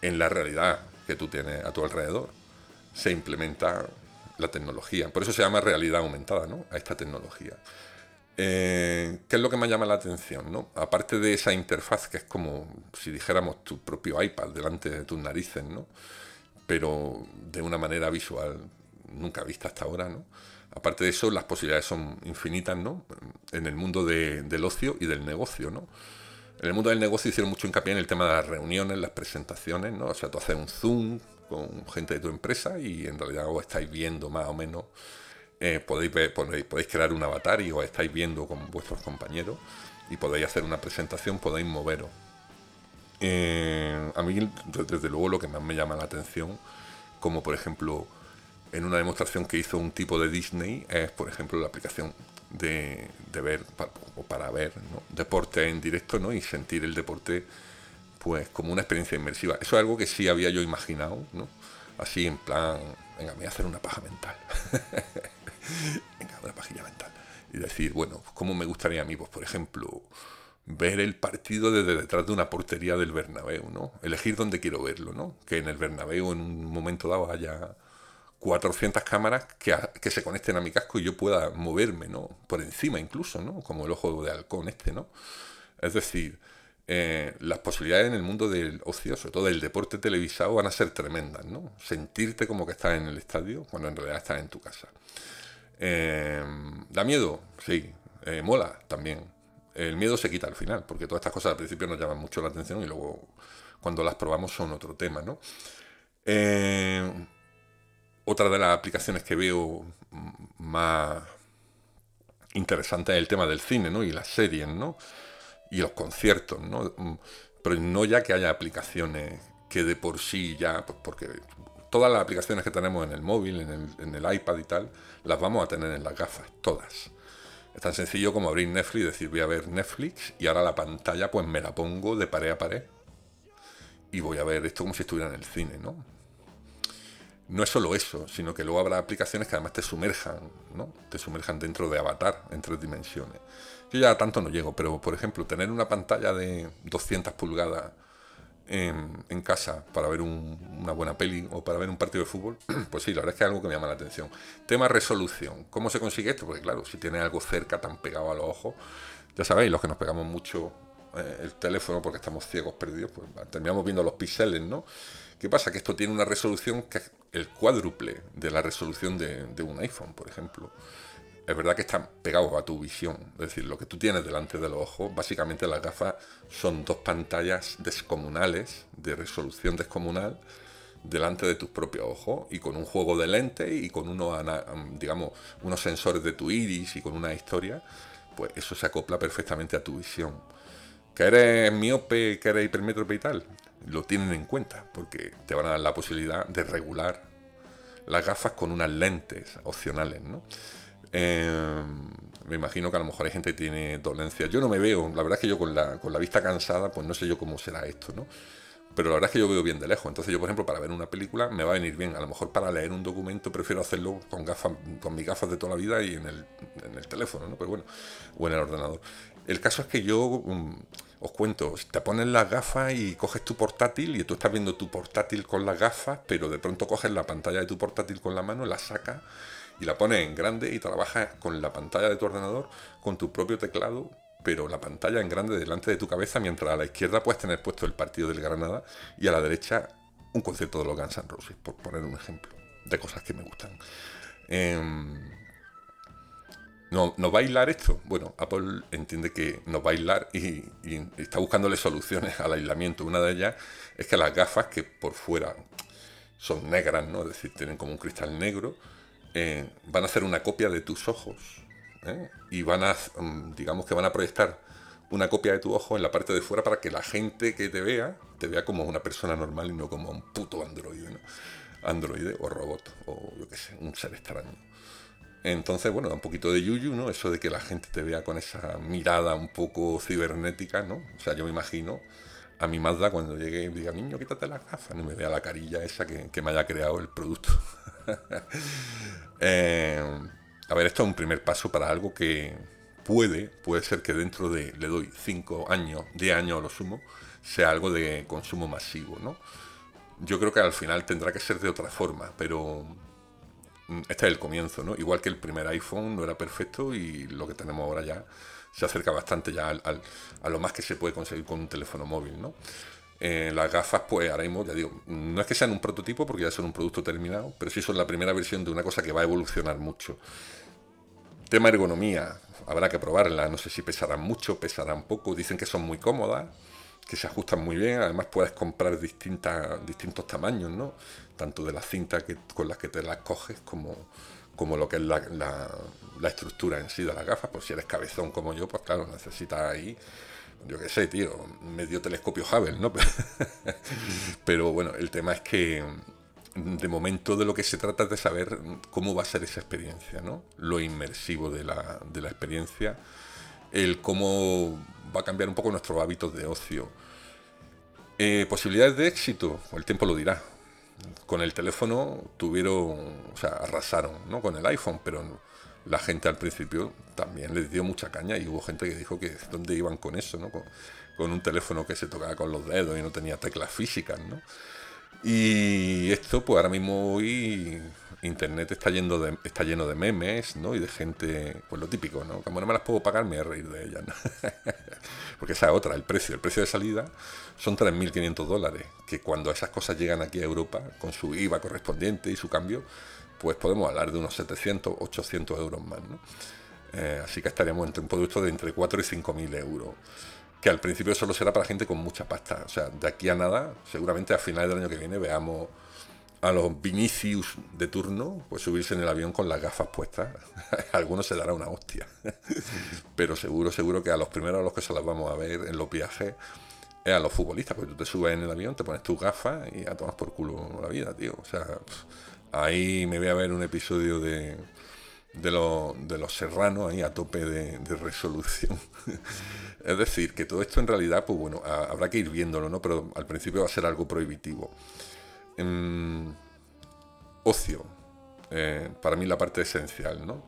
en la realidad que tú tienes a tu alrededor. Se implementa la tecnología, por eso se llama realidad aumentada, ¿no? A esta tecnología. Eh, ¿Qué es lo que me llama la atención? ¿no? Aparte de esa interfaz que es como si dijéramos tu propio iPad delante de tus narices, ¿no? pero de una manera visual nunca vista hasta ahora, ¿no? Aparte de eso, las posibilidades son infinitas, ¿no? En el mundo del ocio y del negocio, ¿no? En el mundo del negocio hicieron mucho hincapié en el tema de las reuniones, las presentaciones, ¿no? O sea, tú haces un Zoom con gente de tu empresa y en realidad os estáis viendo más o menos, eh, podéis, podéis, crear un avatar y os estáis viendo con vuestros compañeros y podéis hacer una presentación, podéis moveros. Eh, a mí, desde luego, lo que más me llama la atención, como por ejemplo en una demostración que hizo un tipo de Disney es, por ejemplo, la aplicación de, ver o para ver deporte en directo ¿no? y sentir el deporte pues como una experiencia inmersiva. Eso es algo que sí había yo imaginado, ¿no? Así en plan, venga, me voy a hacer una paja mental. venga, una pajilla mental. Y decir, bueno, ¿cómo me gustaría a mí? Pues, por ejemplo, ver el partido desde detrás de una portería del Bernabéu, ¿no? Elegir dónde quiero verlo, ¿no? Que en el Bernabéu en un momento dado haya 400 cámaras que, que, se conecten a mi casco y yo pueda moverme, ¿no? Por encima incluso, ¿no? Como el ojo de halcón este, ¿no? Es decir, eh, las posibilidades en el mundo del ocio, sobre todo del deporte televisado, van a ser tremendas, ¿no? Sentirte como que estás en el estadio cuando en realidad estás en tu casa. Eh, ¿Da miedo? Sí. Eh, ¿Mola? También. El miedo se quita al final, porque todas estas cosas al principio nos llaman mucho la atención y luego cuando las probamos son otro tema, ¿no? Eh, otra de las aplicaciones que veo más interesante es el tema del cine, ¿no? Y las series, ¿no? Y los conciertos, ¿no? Pero no ya que haya aplicaciones que de por sí ya, pues porque todas las aplicaciones que tenemos en el móvil, en el, en el iPad y tal, las vamos a tener en las gafas, todas. Es tan sencillo como abrir Netflix y decir voy a ver Netflix y ahora la pantalla pues me la pongo de pared a pared y voy a ver esto como si estuviera en el cine, ¿no? No es solo eso, sino que luego habrá aplicaciones que además te sumerjan, ¿no? Te sumerjan dentro de Avatar en tres dimensiones. Yo ya tanto no llego, pero por ejemplo, tener una pantalla de 200 pulgadas en, casa para ver una buena peli o para ver un partido de fútbol, pues sí, la verdad es que es algo que me llama la atención. Tema resolución. ¿Cómo se consigue esto? Porque claro, si tiene algo cerca, tan pegado a los ojos, ya sabéis, los que nos pegamos mucho eh, el teléfono porque estamos ciegos perdidos, pues terminamos viendo los píxeles, ¿no? ¿Qué pasa? Que esto tiene una resolución que el cuádruple de la resolución de, un iPhone, por ejemplo es verdad que están pegados a tu visión. Es decir, lo que tú tienes delante de los ojos, básicamente las gafas son dos pantallas descomunales, de resolución descomunal, delante de tus propios ojos y con un juego de lentes y con unos, digamos, unos sensores de tu iris y con una historia, pues eso se acopla perfectamente a tu visión. Que eres miope, que eres hipermétrope y tal, lo tienen en cuenta porque te van a dar la posibilidad de regular las gafas con unas lentes opcionales, ¿no? Eh, me imagino que a lo mejor hay gente que tiene dolencia. Yo no me veo, la verdad es que yo con la, con la vista cansada, pues no sé yo cómo será esto, ¿no? Pero la verdad es que yo veo bien de lejos. Entonces yo, por ejemplo, para ver una película me va a venir bien. A lo mejor para leer un documento prefiero hacerlo con gafas, con mis gafas de toda la vida y en el, en el teléfono, ¿no? Pues bueno, o en el ordenador. El caso es que yo mm, os cuento, te pones las gafas y coges tu portátil y tú estás viendo tu portátil con las gafas, pero de pronto coges la pantalla de tu portátil con la mano, la sacas y la pones en grande y trabajas con la pantalla de tu ordenador, con tu propio teclado, pero la pantalla en grande delante de tu cabeza, mientras a la izquierda puedes tener puesto el partido del Granada y a la derecha un concierto de los Guns N' Roses, por poner un ejemplo de cosas que me gustan. Em, no, ¿No bailar esto? Bueno, Apple entiende que no bailar y, y, está buscándole soluciones al aislamiento. Una de ellas es que las gafas, que por fuera son negras, ¿no? Es decir, tienen como un cristal negro, eh, van a hacer una copia de tus ojos ¿eh? y van a, mm, digamos que van a proyectar una copia de tu ojo en la parte de fuera para que la gente que te vea te vea como una persona normal y no como un puto androide, ¿no? androide o robot o yo qué sé, un ser extraño. Entonces, bueno, da un poquito de yuyu, ¿no? Eso de que la gente te vea con esa mirada un poco cibernética, ¿no? O sea, yo me imagino a mi Mazda cuando llegue y diga, niño, quítate las gafas, no me vea la carilla esa que, que me haya creado el producto. Eh, a ver, esto es un primer paso para algo que puede, puede ser que dentro de, le doy 5 años, 10 años a lo sumo, sea algo de consumo masivo, ¿no? Yo creo que al final tendrá que ser de otra forma, pero este es el comienzo, ¿no? Igual que el primer iPhone no era perfecto y lo que tenemos ahora ya se acerca bastante ya al, a lo más que se puede conseguir con un teléfono móvil, ¿no? Eh, las gafas, pues ahora mismo, ya digo, no es que sean un prototipo porque ya son un producto terminado, pero sí son la primera versión de una cosa que va a evolucionar mucho. Tema ergonomía, habrá que probarla, no sé si pesarán mucho, pesarán poco, dicen que son muy cómodas, que se ajustan muy bien, además puedes comprar distintas, distintos tamaños, ¿no? Tanto de las cintas que, con las que te las coges como, como lo que es la, la, estructura en sí de las gafas, pues si eres cabezón como yo, pues claro, necesitas ahí yo qué sé, tío, medio telescopio Hubble, ¿no? Pero bueno, el tema es que de momento de lo que se trata es de saber cómo va a ser esa experiencia, ¿no? Lo inmersivo de la, de la experiencia, el cómo va a cambiar un poco nuestros hábitos de ocio. Eh, posibilidades de éxito, el tiempo lo dirá. Con el teléfono tuvieron, o sea, arrasaron, ¿no? Con el iPhone, pero la gente al principio también les dio mucha caña y hubo gente que dijo que dónde iban con eso, ¿no? Con, un teléfono que se tocaba con los dedos y no tenía teclas físicas, ¿no? Y esto, pues ahora mismo hoy internet está de, está lleno de memes, ¿no? Y de gente, pues lo típico, ¿no? Como no me las puedo pagar, me voy a reír de ellas. Porque esa es otra, el precio. El precio de salida son 3.500 dólares, que cuando esas cosas llegan aquí a Europa, con su IVA correspondiente y su cambio, pues podemos hablar de unos 700, 800 euros más. ¿no? Eh, así que estaríamos entre un producto de entre 4 y 5 mil euros. Que al principio solo será para gente con mucha pasta. O sea, de aquí a nada, seguramente a finales del año que viene veamos a los Vinicius de turno, pues subirse en el avión con las gafas puestas. Algunos se dará una hostia. Pero seguro, seguro que a los primeros a los que se las vamos a ver en los viajes es a los futbolistas, porque tú te subes en el avión, te pones tus gafas y a tomas por culo la vida, tío. O sea, Ahí me voy a ver un episodio de, de, de los serranos ahí a tope de, resolución. es decir, que todo esto en realidad, pues bueno, habrá que ir viéndolo, ¿no? Pero al principio va a ser algo prohibitivo. Ocio, eh, para mí la parte esencial, ¿no?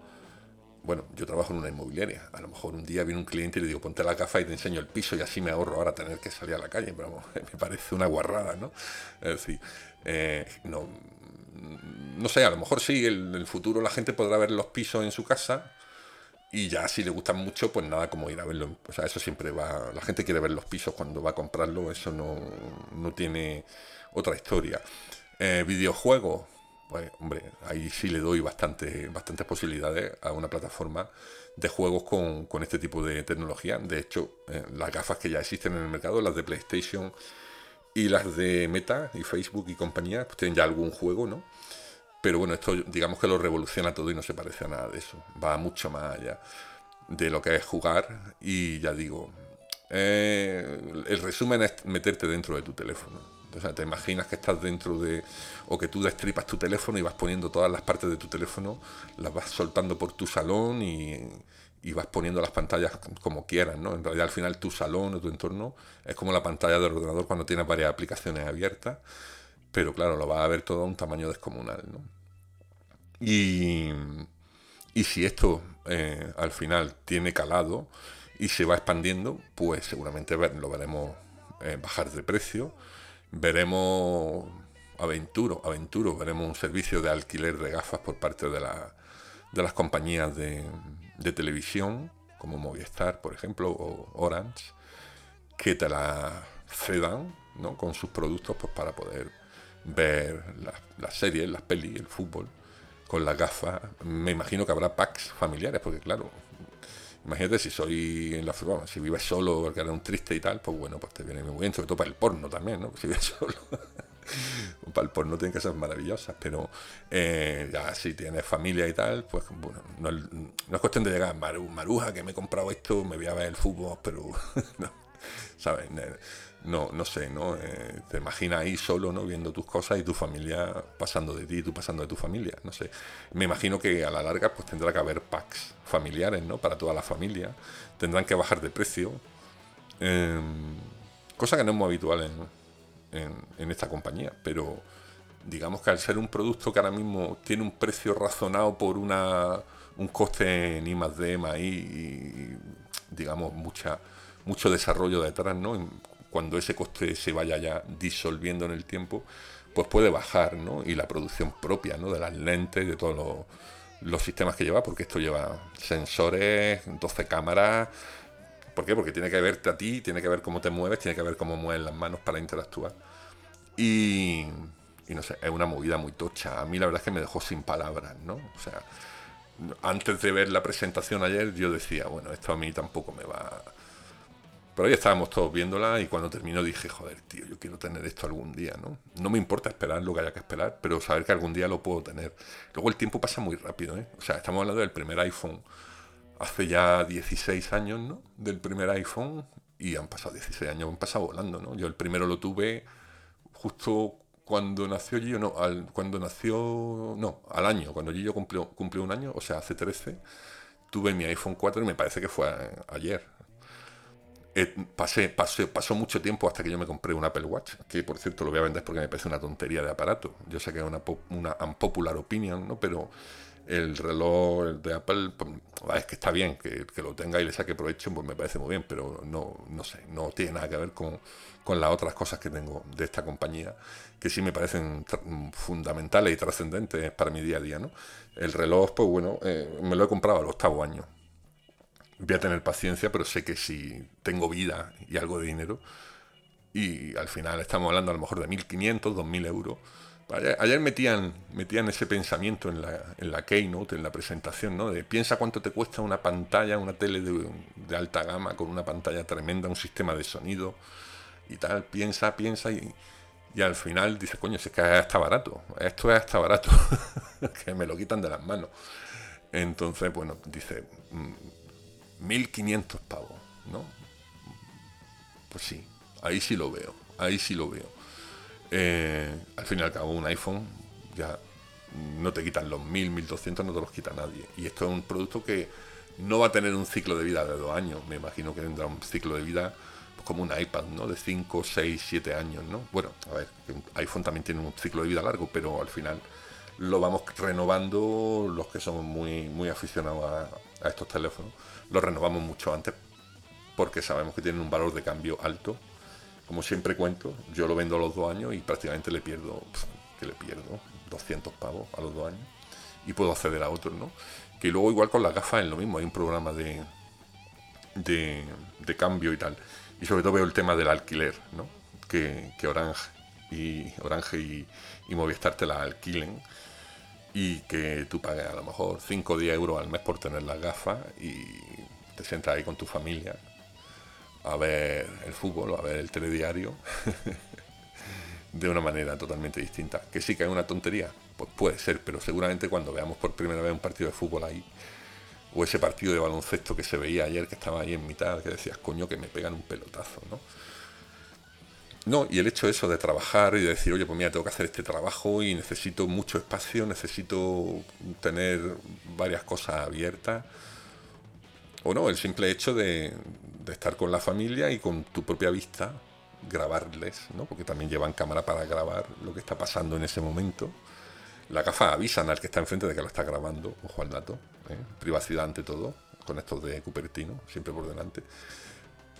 Bueno, yo trabajo en una inmobiliaria. A lo mejor un día viene un cliente y le digo, ponte la gafa y te enseño el piso y así me ahorro ahora tener que salir a la calle. Pero me parece una guarrada, ¿no? Es decir, eh, no, no sé, a lo mejor sí, en el futuro la gente podrá ver los pisos en su casa y ya si le gustan mucho, pues nada como ir a verlo. O sea, eso siempre va, la gente quiere ver los pisos cuando va a comprarlo, eso no, no tiene otra historia. Eh, videojuegos, pues hombre, ahí sí le doy bastante, bastantes posibilidades a una plataforma de juegos con, con este tipo de tecnología. De hecho, eh, las gafas que ya existen en el mercado, las de PlayStation y las de Meta y Facebook y compañía, pues tienen ya algún juego, ¿no? Pero bueno, esto digamos que lo revoluciona todo y no se parece a nada de eso. Va mucho más allá de lo que es jugar y ya digo, eh, el resumen es meterte dentro de tu teléfono. O sea, te imaginas que estás dentro de... o que tú destripas tu teléfono y vas poniendo todas las partes de tu teléfono, las vas soltando por tu salón y, y vas poniendo las pantallas como quieras, ¿no? En realidad al final tu salón o tu entorno es como la pantalla del ordenador cuando tienes varias aplicaciones abiertas, pero claro, lo vas a ver todo a un tamaño descomunal, ¿no? Y, y si esto eh, al final tiene calado y se va expandiendo, pues seguramente lo veremos eh, bajar de precio, veremos Aventuro, Aventuro, veremos un servicio de alquiler de gafas por parte de, la, de las compañías de, de televisión, como Movistar, por ejemplo, o Orange, que te la cedan ¿no? con sus productos pues, para poder ver las, series, las pelis, el fútbol, con las gafas. Me imagino que habrá packs familiares, porque claro, imagínate si soy en la si vives solo, que era un triste y tal, pues bueno, pues te viene muy bien, sobre todo para el porno también, ¿no? Si vives solo. para el porno tienen que ser maravillosas, pero eh, ya si tienes familia y tal, pues bueno, no, es cuestión de llegar, Maru, Maruja, que me he comprado esto, me voy a ver el fútbol, pero no, ¿sabes? No, no sé, ¿no? Eh, te imaginas ahí solo, ¿no? Viendo tus cosas y tu familia pasando de ti tú pasando de tu familia, no sé. Me imagino que a la larga pues tendrá que haber packs familiares, ¿no? Para toda la familia. Tendrán que bajar de precio. Em, cosa que no es muy habitual en en, esta compañía, pero digamos que al ser un producto que ahora mismo tiene un precio razonado por una, un coste en I más D, más I, y digamos mucha, mucho desarrollo detrás, ¿no? Cuando ese coste se vaya ya disolviendo en el tiempo, pues puede bajar, ¿no? Y la producción propia, ¿no? De las lentes, de todos los, sistemas que lleva, porque esto lleva sensores, 12 cámaras, ¿Por qué? Porque tiene que verte a ti, tiene que ver cómo te mueves, tiene que ver cómo mueves las manos para interactuar. Y, y no sé, es una movida muy tocha. A mí la verdad es que me dejó sin palabras, ¿no? O sea, antes de ver la presentación ayer yo decía, bueno, esto a mí tampoco me va... Pero hoy estábamos todos viéndola y cuando terminó dije, joder, tío, yo quiero tener esto algún día, ¿no? No me importa esperar lo que haya que esperar, pero saber que algún día lo puedo tener. Luego el tiempo pasa muy rápido, ¿eh? O sea, estamos hablando del primer iPhone hace ya 16 años, ¿no? Del primer iPhone y han pasado 16 años, han pasado volando, ¿no? Yo el primero lo tuve justo cuando nació Gillo, no, al, cuando nació, no, al año, cuando Gillo cumplió, cumplió un año, o sea, hace 13, tuve mi iPhone 4 y me parece que fue ayer. Eh, pasé, pasé, pasó mucho tiempo hasta que yo me compré un Apple Watch, que por cierto lo voy a vender porque me parece una tontería de aparato. Yo sé que es una, una unpopular opinion, ¿no? Pero el reloj de Apple, pues, es que está bien que, lo tenga y le saque provecho, pues me parece muy bien, pero no, no sé, no tiene nada que ver con, las otras cosas que tengo de esta compañía, que sí me parecen fundamentales y trascendentes para mi día a día, ¿no? El reloj, pues bueno, eh, me lo he comprado al octavo año. Voy a tener paciencia, pero sé que si tengo vida y algo de dinero, y al final estamos hablando a lo mejor de 1.500, 2.000 euros, Ayer, metían, metían ese pensamiento en la, en la Keynote, en la presentación, ¿no? De piensa cuánto te cuesta una pantalla, una tele de, alta gama con una pantalla tremenda, un sistema de sonido y tal. Piensa, piensa y, y al final dice, coño, es que está barato. Esto es hasta barato. que me lo quitan de las manos. Entonces, bueno, dice, 1500 mm, pavos, ¿no? Pues sí, ahí sí lo veo, ahí sí lo veo. Eh, al fin y al cabo, un iPhone ya no te quitan los 1000, 1200, no te los quita nadie. Y esto es un producto que no va a tener un ciclo de vida de dos años, me imagino que tendrá un ciclo de vida pues, como un iPad, ¿no? De 5, 6, 7 años, ¿no? Bueno, a ver, un iPhone también tiene un ciclo de vida largo, pero al final lo vamos renovando los que somos muy, muy aficionados a, a estos teléfonos, los renovamos mucho antes porque sabemos que tienen un valor de cambio alto. Como siempre cuento, yo lo vendo a los dos años y prácticamente le pierdo, que le pierdo 200 pavos a los dos años y puedo acceder a otros, ¿no? Que luego igual con las gafas es lo mismo, hay un programa de, de, cambio y tal. Y sobre todo veo el tema del alquiler, ¿no? Que, Orange y Orange y, y, Movistar te la alquilen y que tú pagues a lo mejor 5 o 10 euros al mes por tener las gafas y te sientas ahí con tu familia a ver el fútbol o a ver el telediario de una manera totalmente distinta. Que sí que hay una tontería, pues puede ser, pero seguramente cuando veamos por primera vez un partido de fútbol ahí, o ese partido de baloncesto que se veía ayer, que estaba ahí en mitad, que decías, coño, que me pegan un pelotazo, ¿no? No, y el hecho eso de trabajar y de decir, oye, pues mira, tengo que hacer este trabajo y necesito mucho espacio, necesito tener varias cosas abiertas. O no, el simple hecho de, de estar con la familia y con tu propia vista grabarles, ¿no? porque también llevan cámara para grabar lo que está pasando en ese momento. La gafa avisan al que está enfrente de que lo está grabando, ojo al dato, ¿eh? privacidad ante todo, con estos de Cupertino, siempre por delante.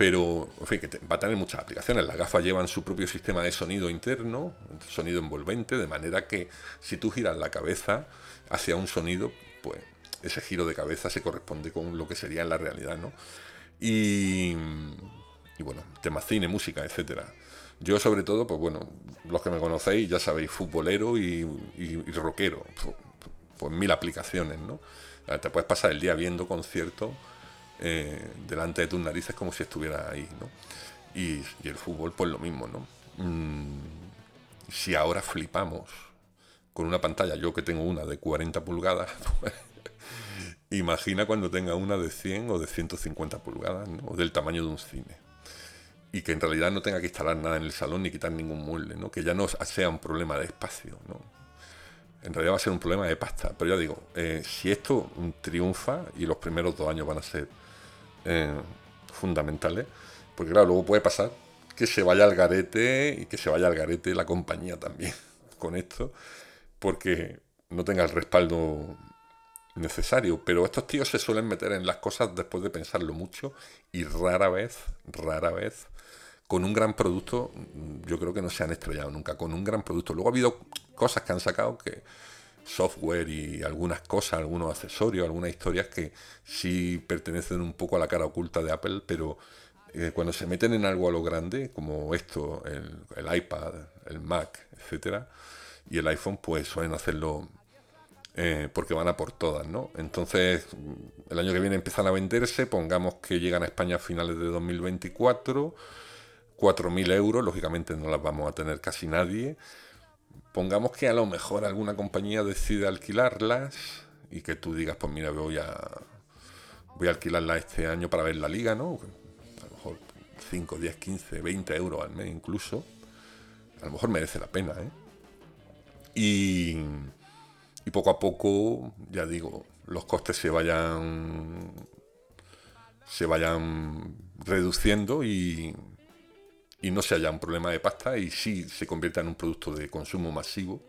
Pero, que va a tener muchas aplicaciones. Las gafas llevan su propio sistema de sonido interno, sonido envolvente, de manera que si tú giras la cabeza hacia un sonido, pues ese giro de cabeza se corresponde con lo que sería en la realidad, ¿no? Y, bueno, tema cine, música, etcétera. Yo sobre todo, pues bueno, los que me conocéis ya sabéis, futbolero y, rockero, pues, mil aplicaciones, ¿no? Te puedes pasar el día viendo conciertos eh, delante de tus narices como si estuviera ahí, ¿no? Y, el fútbol, pues lo mismo, ¿no? Mm, si ahora flipamos con una pantalla, yo que tengo una de 40 pulgadas, pues, Imagina cuando tenga una de 100 o de 150 pulgadas, o del tamaño de un cine. Y que en realidad no tenga que instalar nada en el salón ni quitar ningún mueble, ¿no? que ya no sea un problema de espacio. ¿no? En realidad va a ser un problema de pasta. Pero ya digo, eh, si esto triunfa, y los primeros dos años van a ser eh, fundamentales, porque claro, luego puede pasar que se vaya al garete y que se vaya al garete la compañía también con esto, porque no tenga el respaldo necesario, pero estos tíos se suelen meter en las cosas después de pensarlo mucho y rara vez, rara vez, con un gran producto, yo creo que no se han estrellado nunca, con un gran producto. Luego ha habido cosas que han sacado que software y algunas cosas, algunos accesorios, algunas historias que sí pertenecen un poco a la cara oculta de Apple, pero eh, cuando se meten en algo a lo grande, como esto, el, iPad, el Mac, etcétera, y el iPhone, pues suelen hacerlo eh, porque van a por todas, ¿no? Entonces, el año que viene empiezan a venderse, pongamos que llegan a España a finales de 2024, 4.000 euros, lógicamente no las vamos a tener casi nadie. Pongamos que a lo mejor alguna compañía decide alquilarlas y que tú digas, pues mira, voy a, voy a alquilarla este año para ver la liga, ¿no? A lo mejor 5, 10, 15, 20 euros al mes incluso. A lo mejor merece la pena, ¿eh? Y y poco a poco, ya digo, los costes se vayan se vayan reduciendo y, y no se haya un problema de pasta y sí se convierta en un producto de consumo masivo.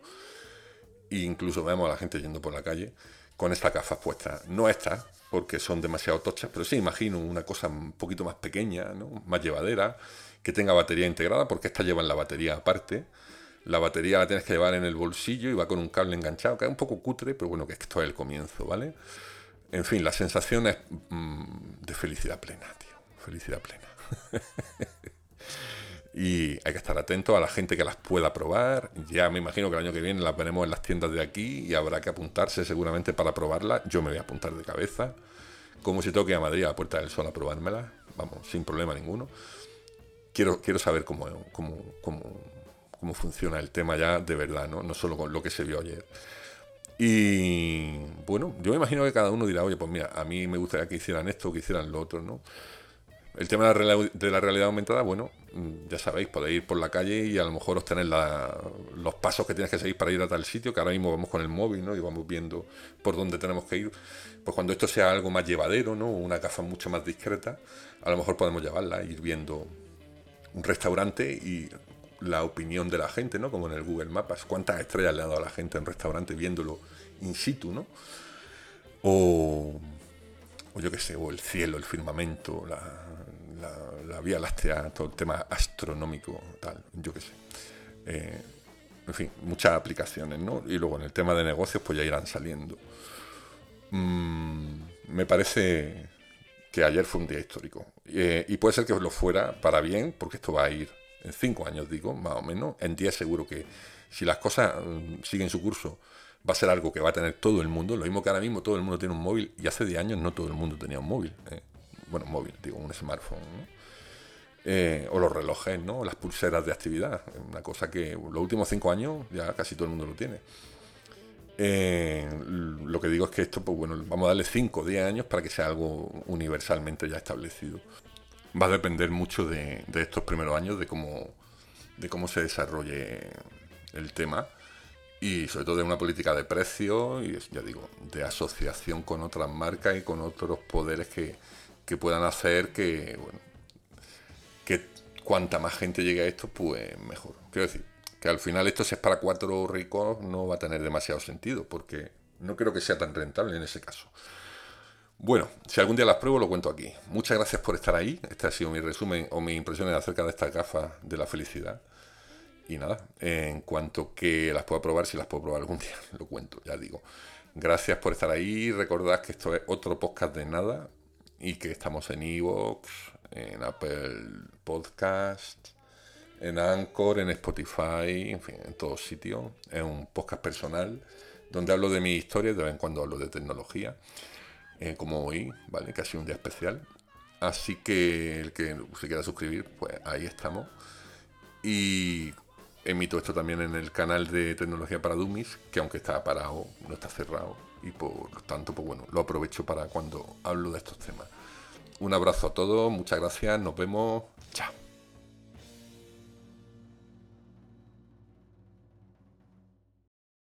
E incluso vemos a la gente yendo por la calle con estas gafas puestas. No estas, porque son demasiado tochas, pero sí imagino una cosa un poquito más pequeña, ¿no? más llevadera, que tenga batería integrada, porque estas llevan la batería aparte la batería la tienes que llevar en el bolsillo y va con un cable enganchado, que es un poco cutre, pero bueno, que esto es el comienzo, ¿vale? En fin, la sensación es mm, de felicidad plena, tío. Felicidad plena. y hay que estar atento a la gente que las pueda probar. Ya me imagino que el año que viene las veremos en las tiendas de aquí y habrá que apuntarse seguramente para probarla. Yo me voy a apuntar de cabeza. Como si tengo que ir a Madrid a la Puerta del Sol a probármela. Vamos, sin problema ninguno. Quiero, quiero saber cómo, cómo, cómo, cómo funciona el tema ya de verdad, ¿no? No solo con lo que se vio ayer. Y bueno, yo me imagino que cada uno dirá, oye, pues mira, a mí me gustaría que hicieran esto que hicieran lo otro, ¿no? El tema de la, realidad aumentada, bueno, mm, ya sabéis, podéis ir por la calle y a lo mejor obtener la- los pasos que tienes que seguir para ir a tal sitio, que ahora mismo vamos con el móvil, ¿no? Y vamos viendo por dónde tenemos que ir. Pues cuando esto sea algo más llevadero, ¿no? Una gafa mucho más discreta, a lo mejor podemos llevarla, ir viendo un restaurante y la opinión de la gente, ¿no? Como en el Google Maps, cuántas estrellas le ha dado a la gente en restaurante viéndolo in situ, ¿no? O, o yo qué sé, o el cielo, el firmamento, la, la- Vía Láctea, todo el tema astronómico, tal, yo qué sé. Eh, en fin, muchas aplicaciones, ¿no? Y luego en el tema de negocios, pues ya irán saliendo. Mm, me parece que ayer fue un día histórico. Eh, y puede ser que lo fuera para bien, porque esto va a ir en cinco años, digo, más o menos. En 10 seguro que si las cosas mm, siguen su curso, va a ser algo que va a tener todo el mundo. Lo mismo que ahora mismo todo el mundo tiene un móvil y hace 10 años no todo el mundo tenía un móvil. eh. Bueno, móvil, digo, un smartphone. Eh, o los relojes, ¿no? Las pulseras de actividad. Una cosa que los últimos cinco años ya casi todo el mundo lo tiene. Eh, lo que digo es que esto, pues bueno, vamos a darle 5 o 10 años para que sea algo universalmente ya establecido. Va a depender mucho de, de estos primeros años, de cómo, de cómo se desarrolle el tema y sobre todo de una política de precios y, ya digo, de asociación con otras marcas y con otros poderes que, que puedan hacer que, bueno, que cuanta más gente llegue a esto, pues mejor. Quiero decir, que al final esto si es para cuatro ricos no va a tener demasiado sentido, porque no creo que sea tan rentable en ese caso. Bueno, si algún día las pruebo, lo cuento aquí. Muchas gracias por estar ahí. Este ha sido mi resumen o mis impresiones acerca de estas gafas de la felicidad. Y nada, en cuanto que las pueda probar, si las puedo probar algún día, lo cuento, ya digo. Gracias por estar ahí. Recordad que esto es otro podcast de nada y que estamos en Evox, en Apple Podcast, en Anchor, en Spotify, en fin, en todos sitios. Es un podcast personal donde hablo de mi historia, de vez en cuando hablo de tecnología, eh, como hoy, ¿vale? Que ha sido un día especial. Así que el que se quiera suscribir, pues ahí estamos. Y emito esto también en el canal de Tecnología para Dummies, que aunque está parado, no está cerrado. Y por tanto, pues bueno, lo aprovecho para cuando hablo de estos temas. Un abrazo a todos, muchas gracias, nos vemos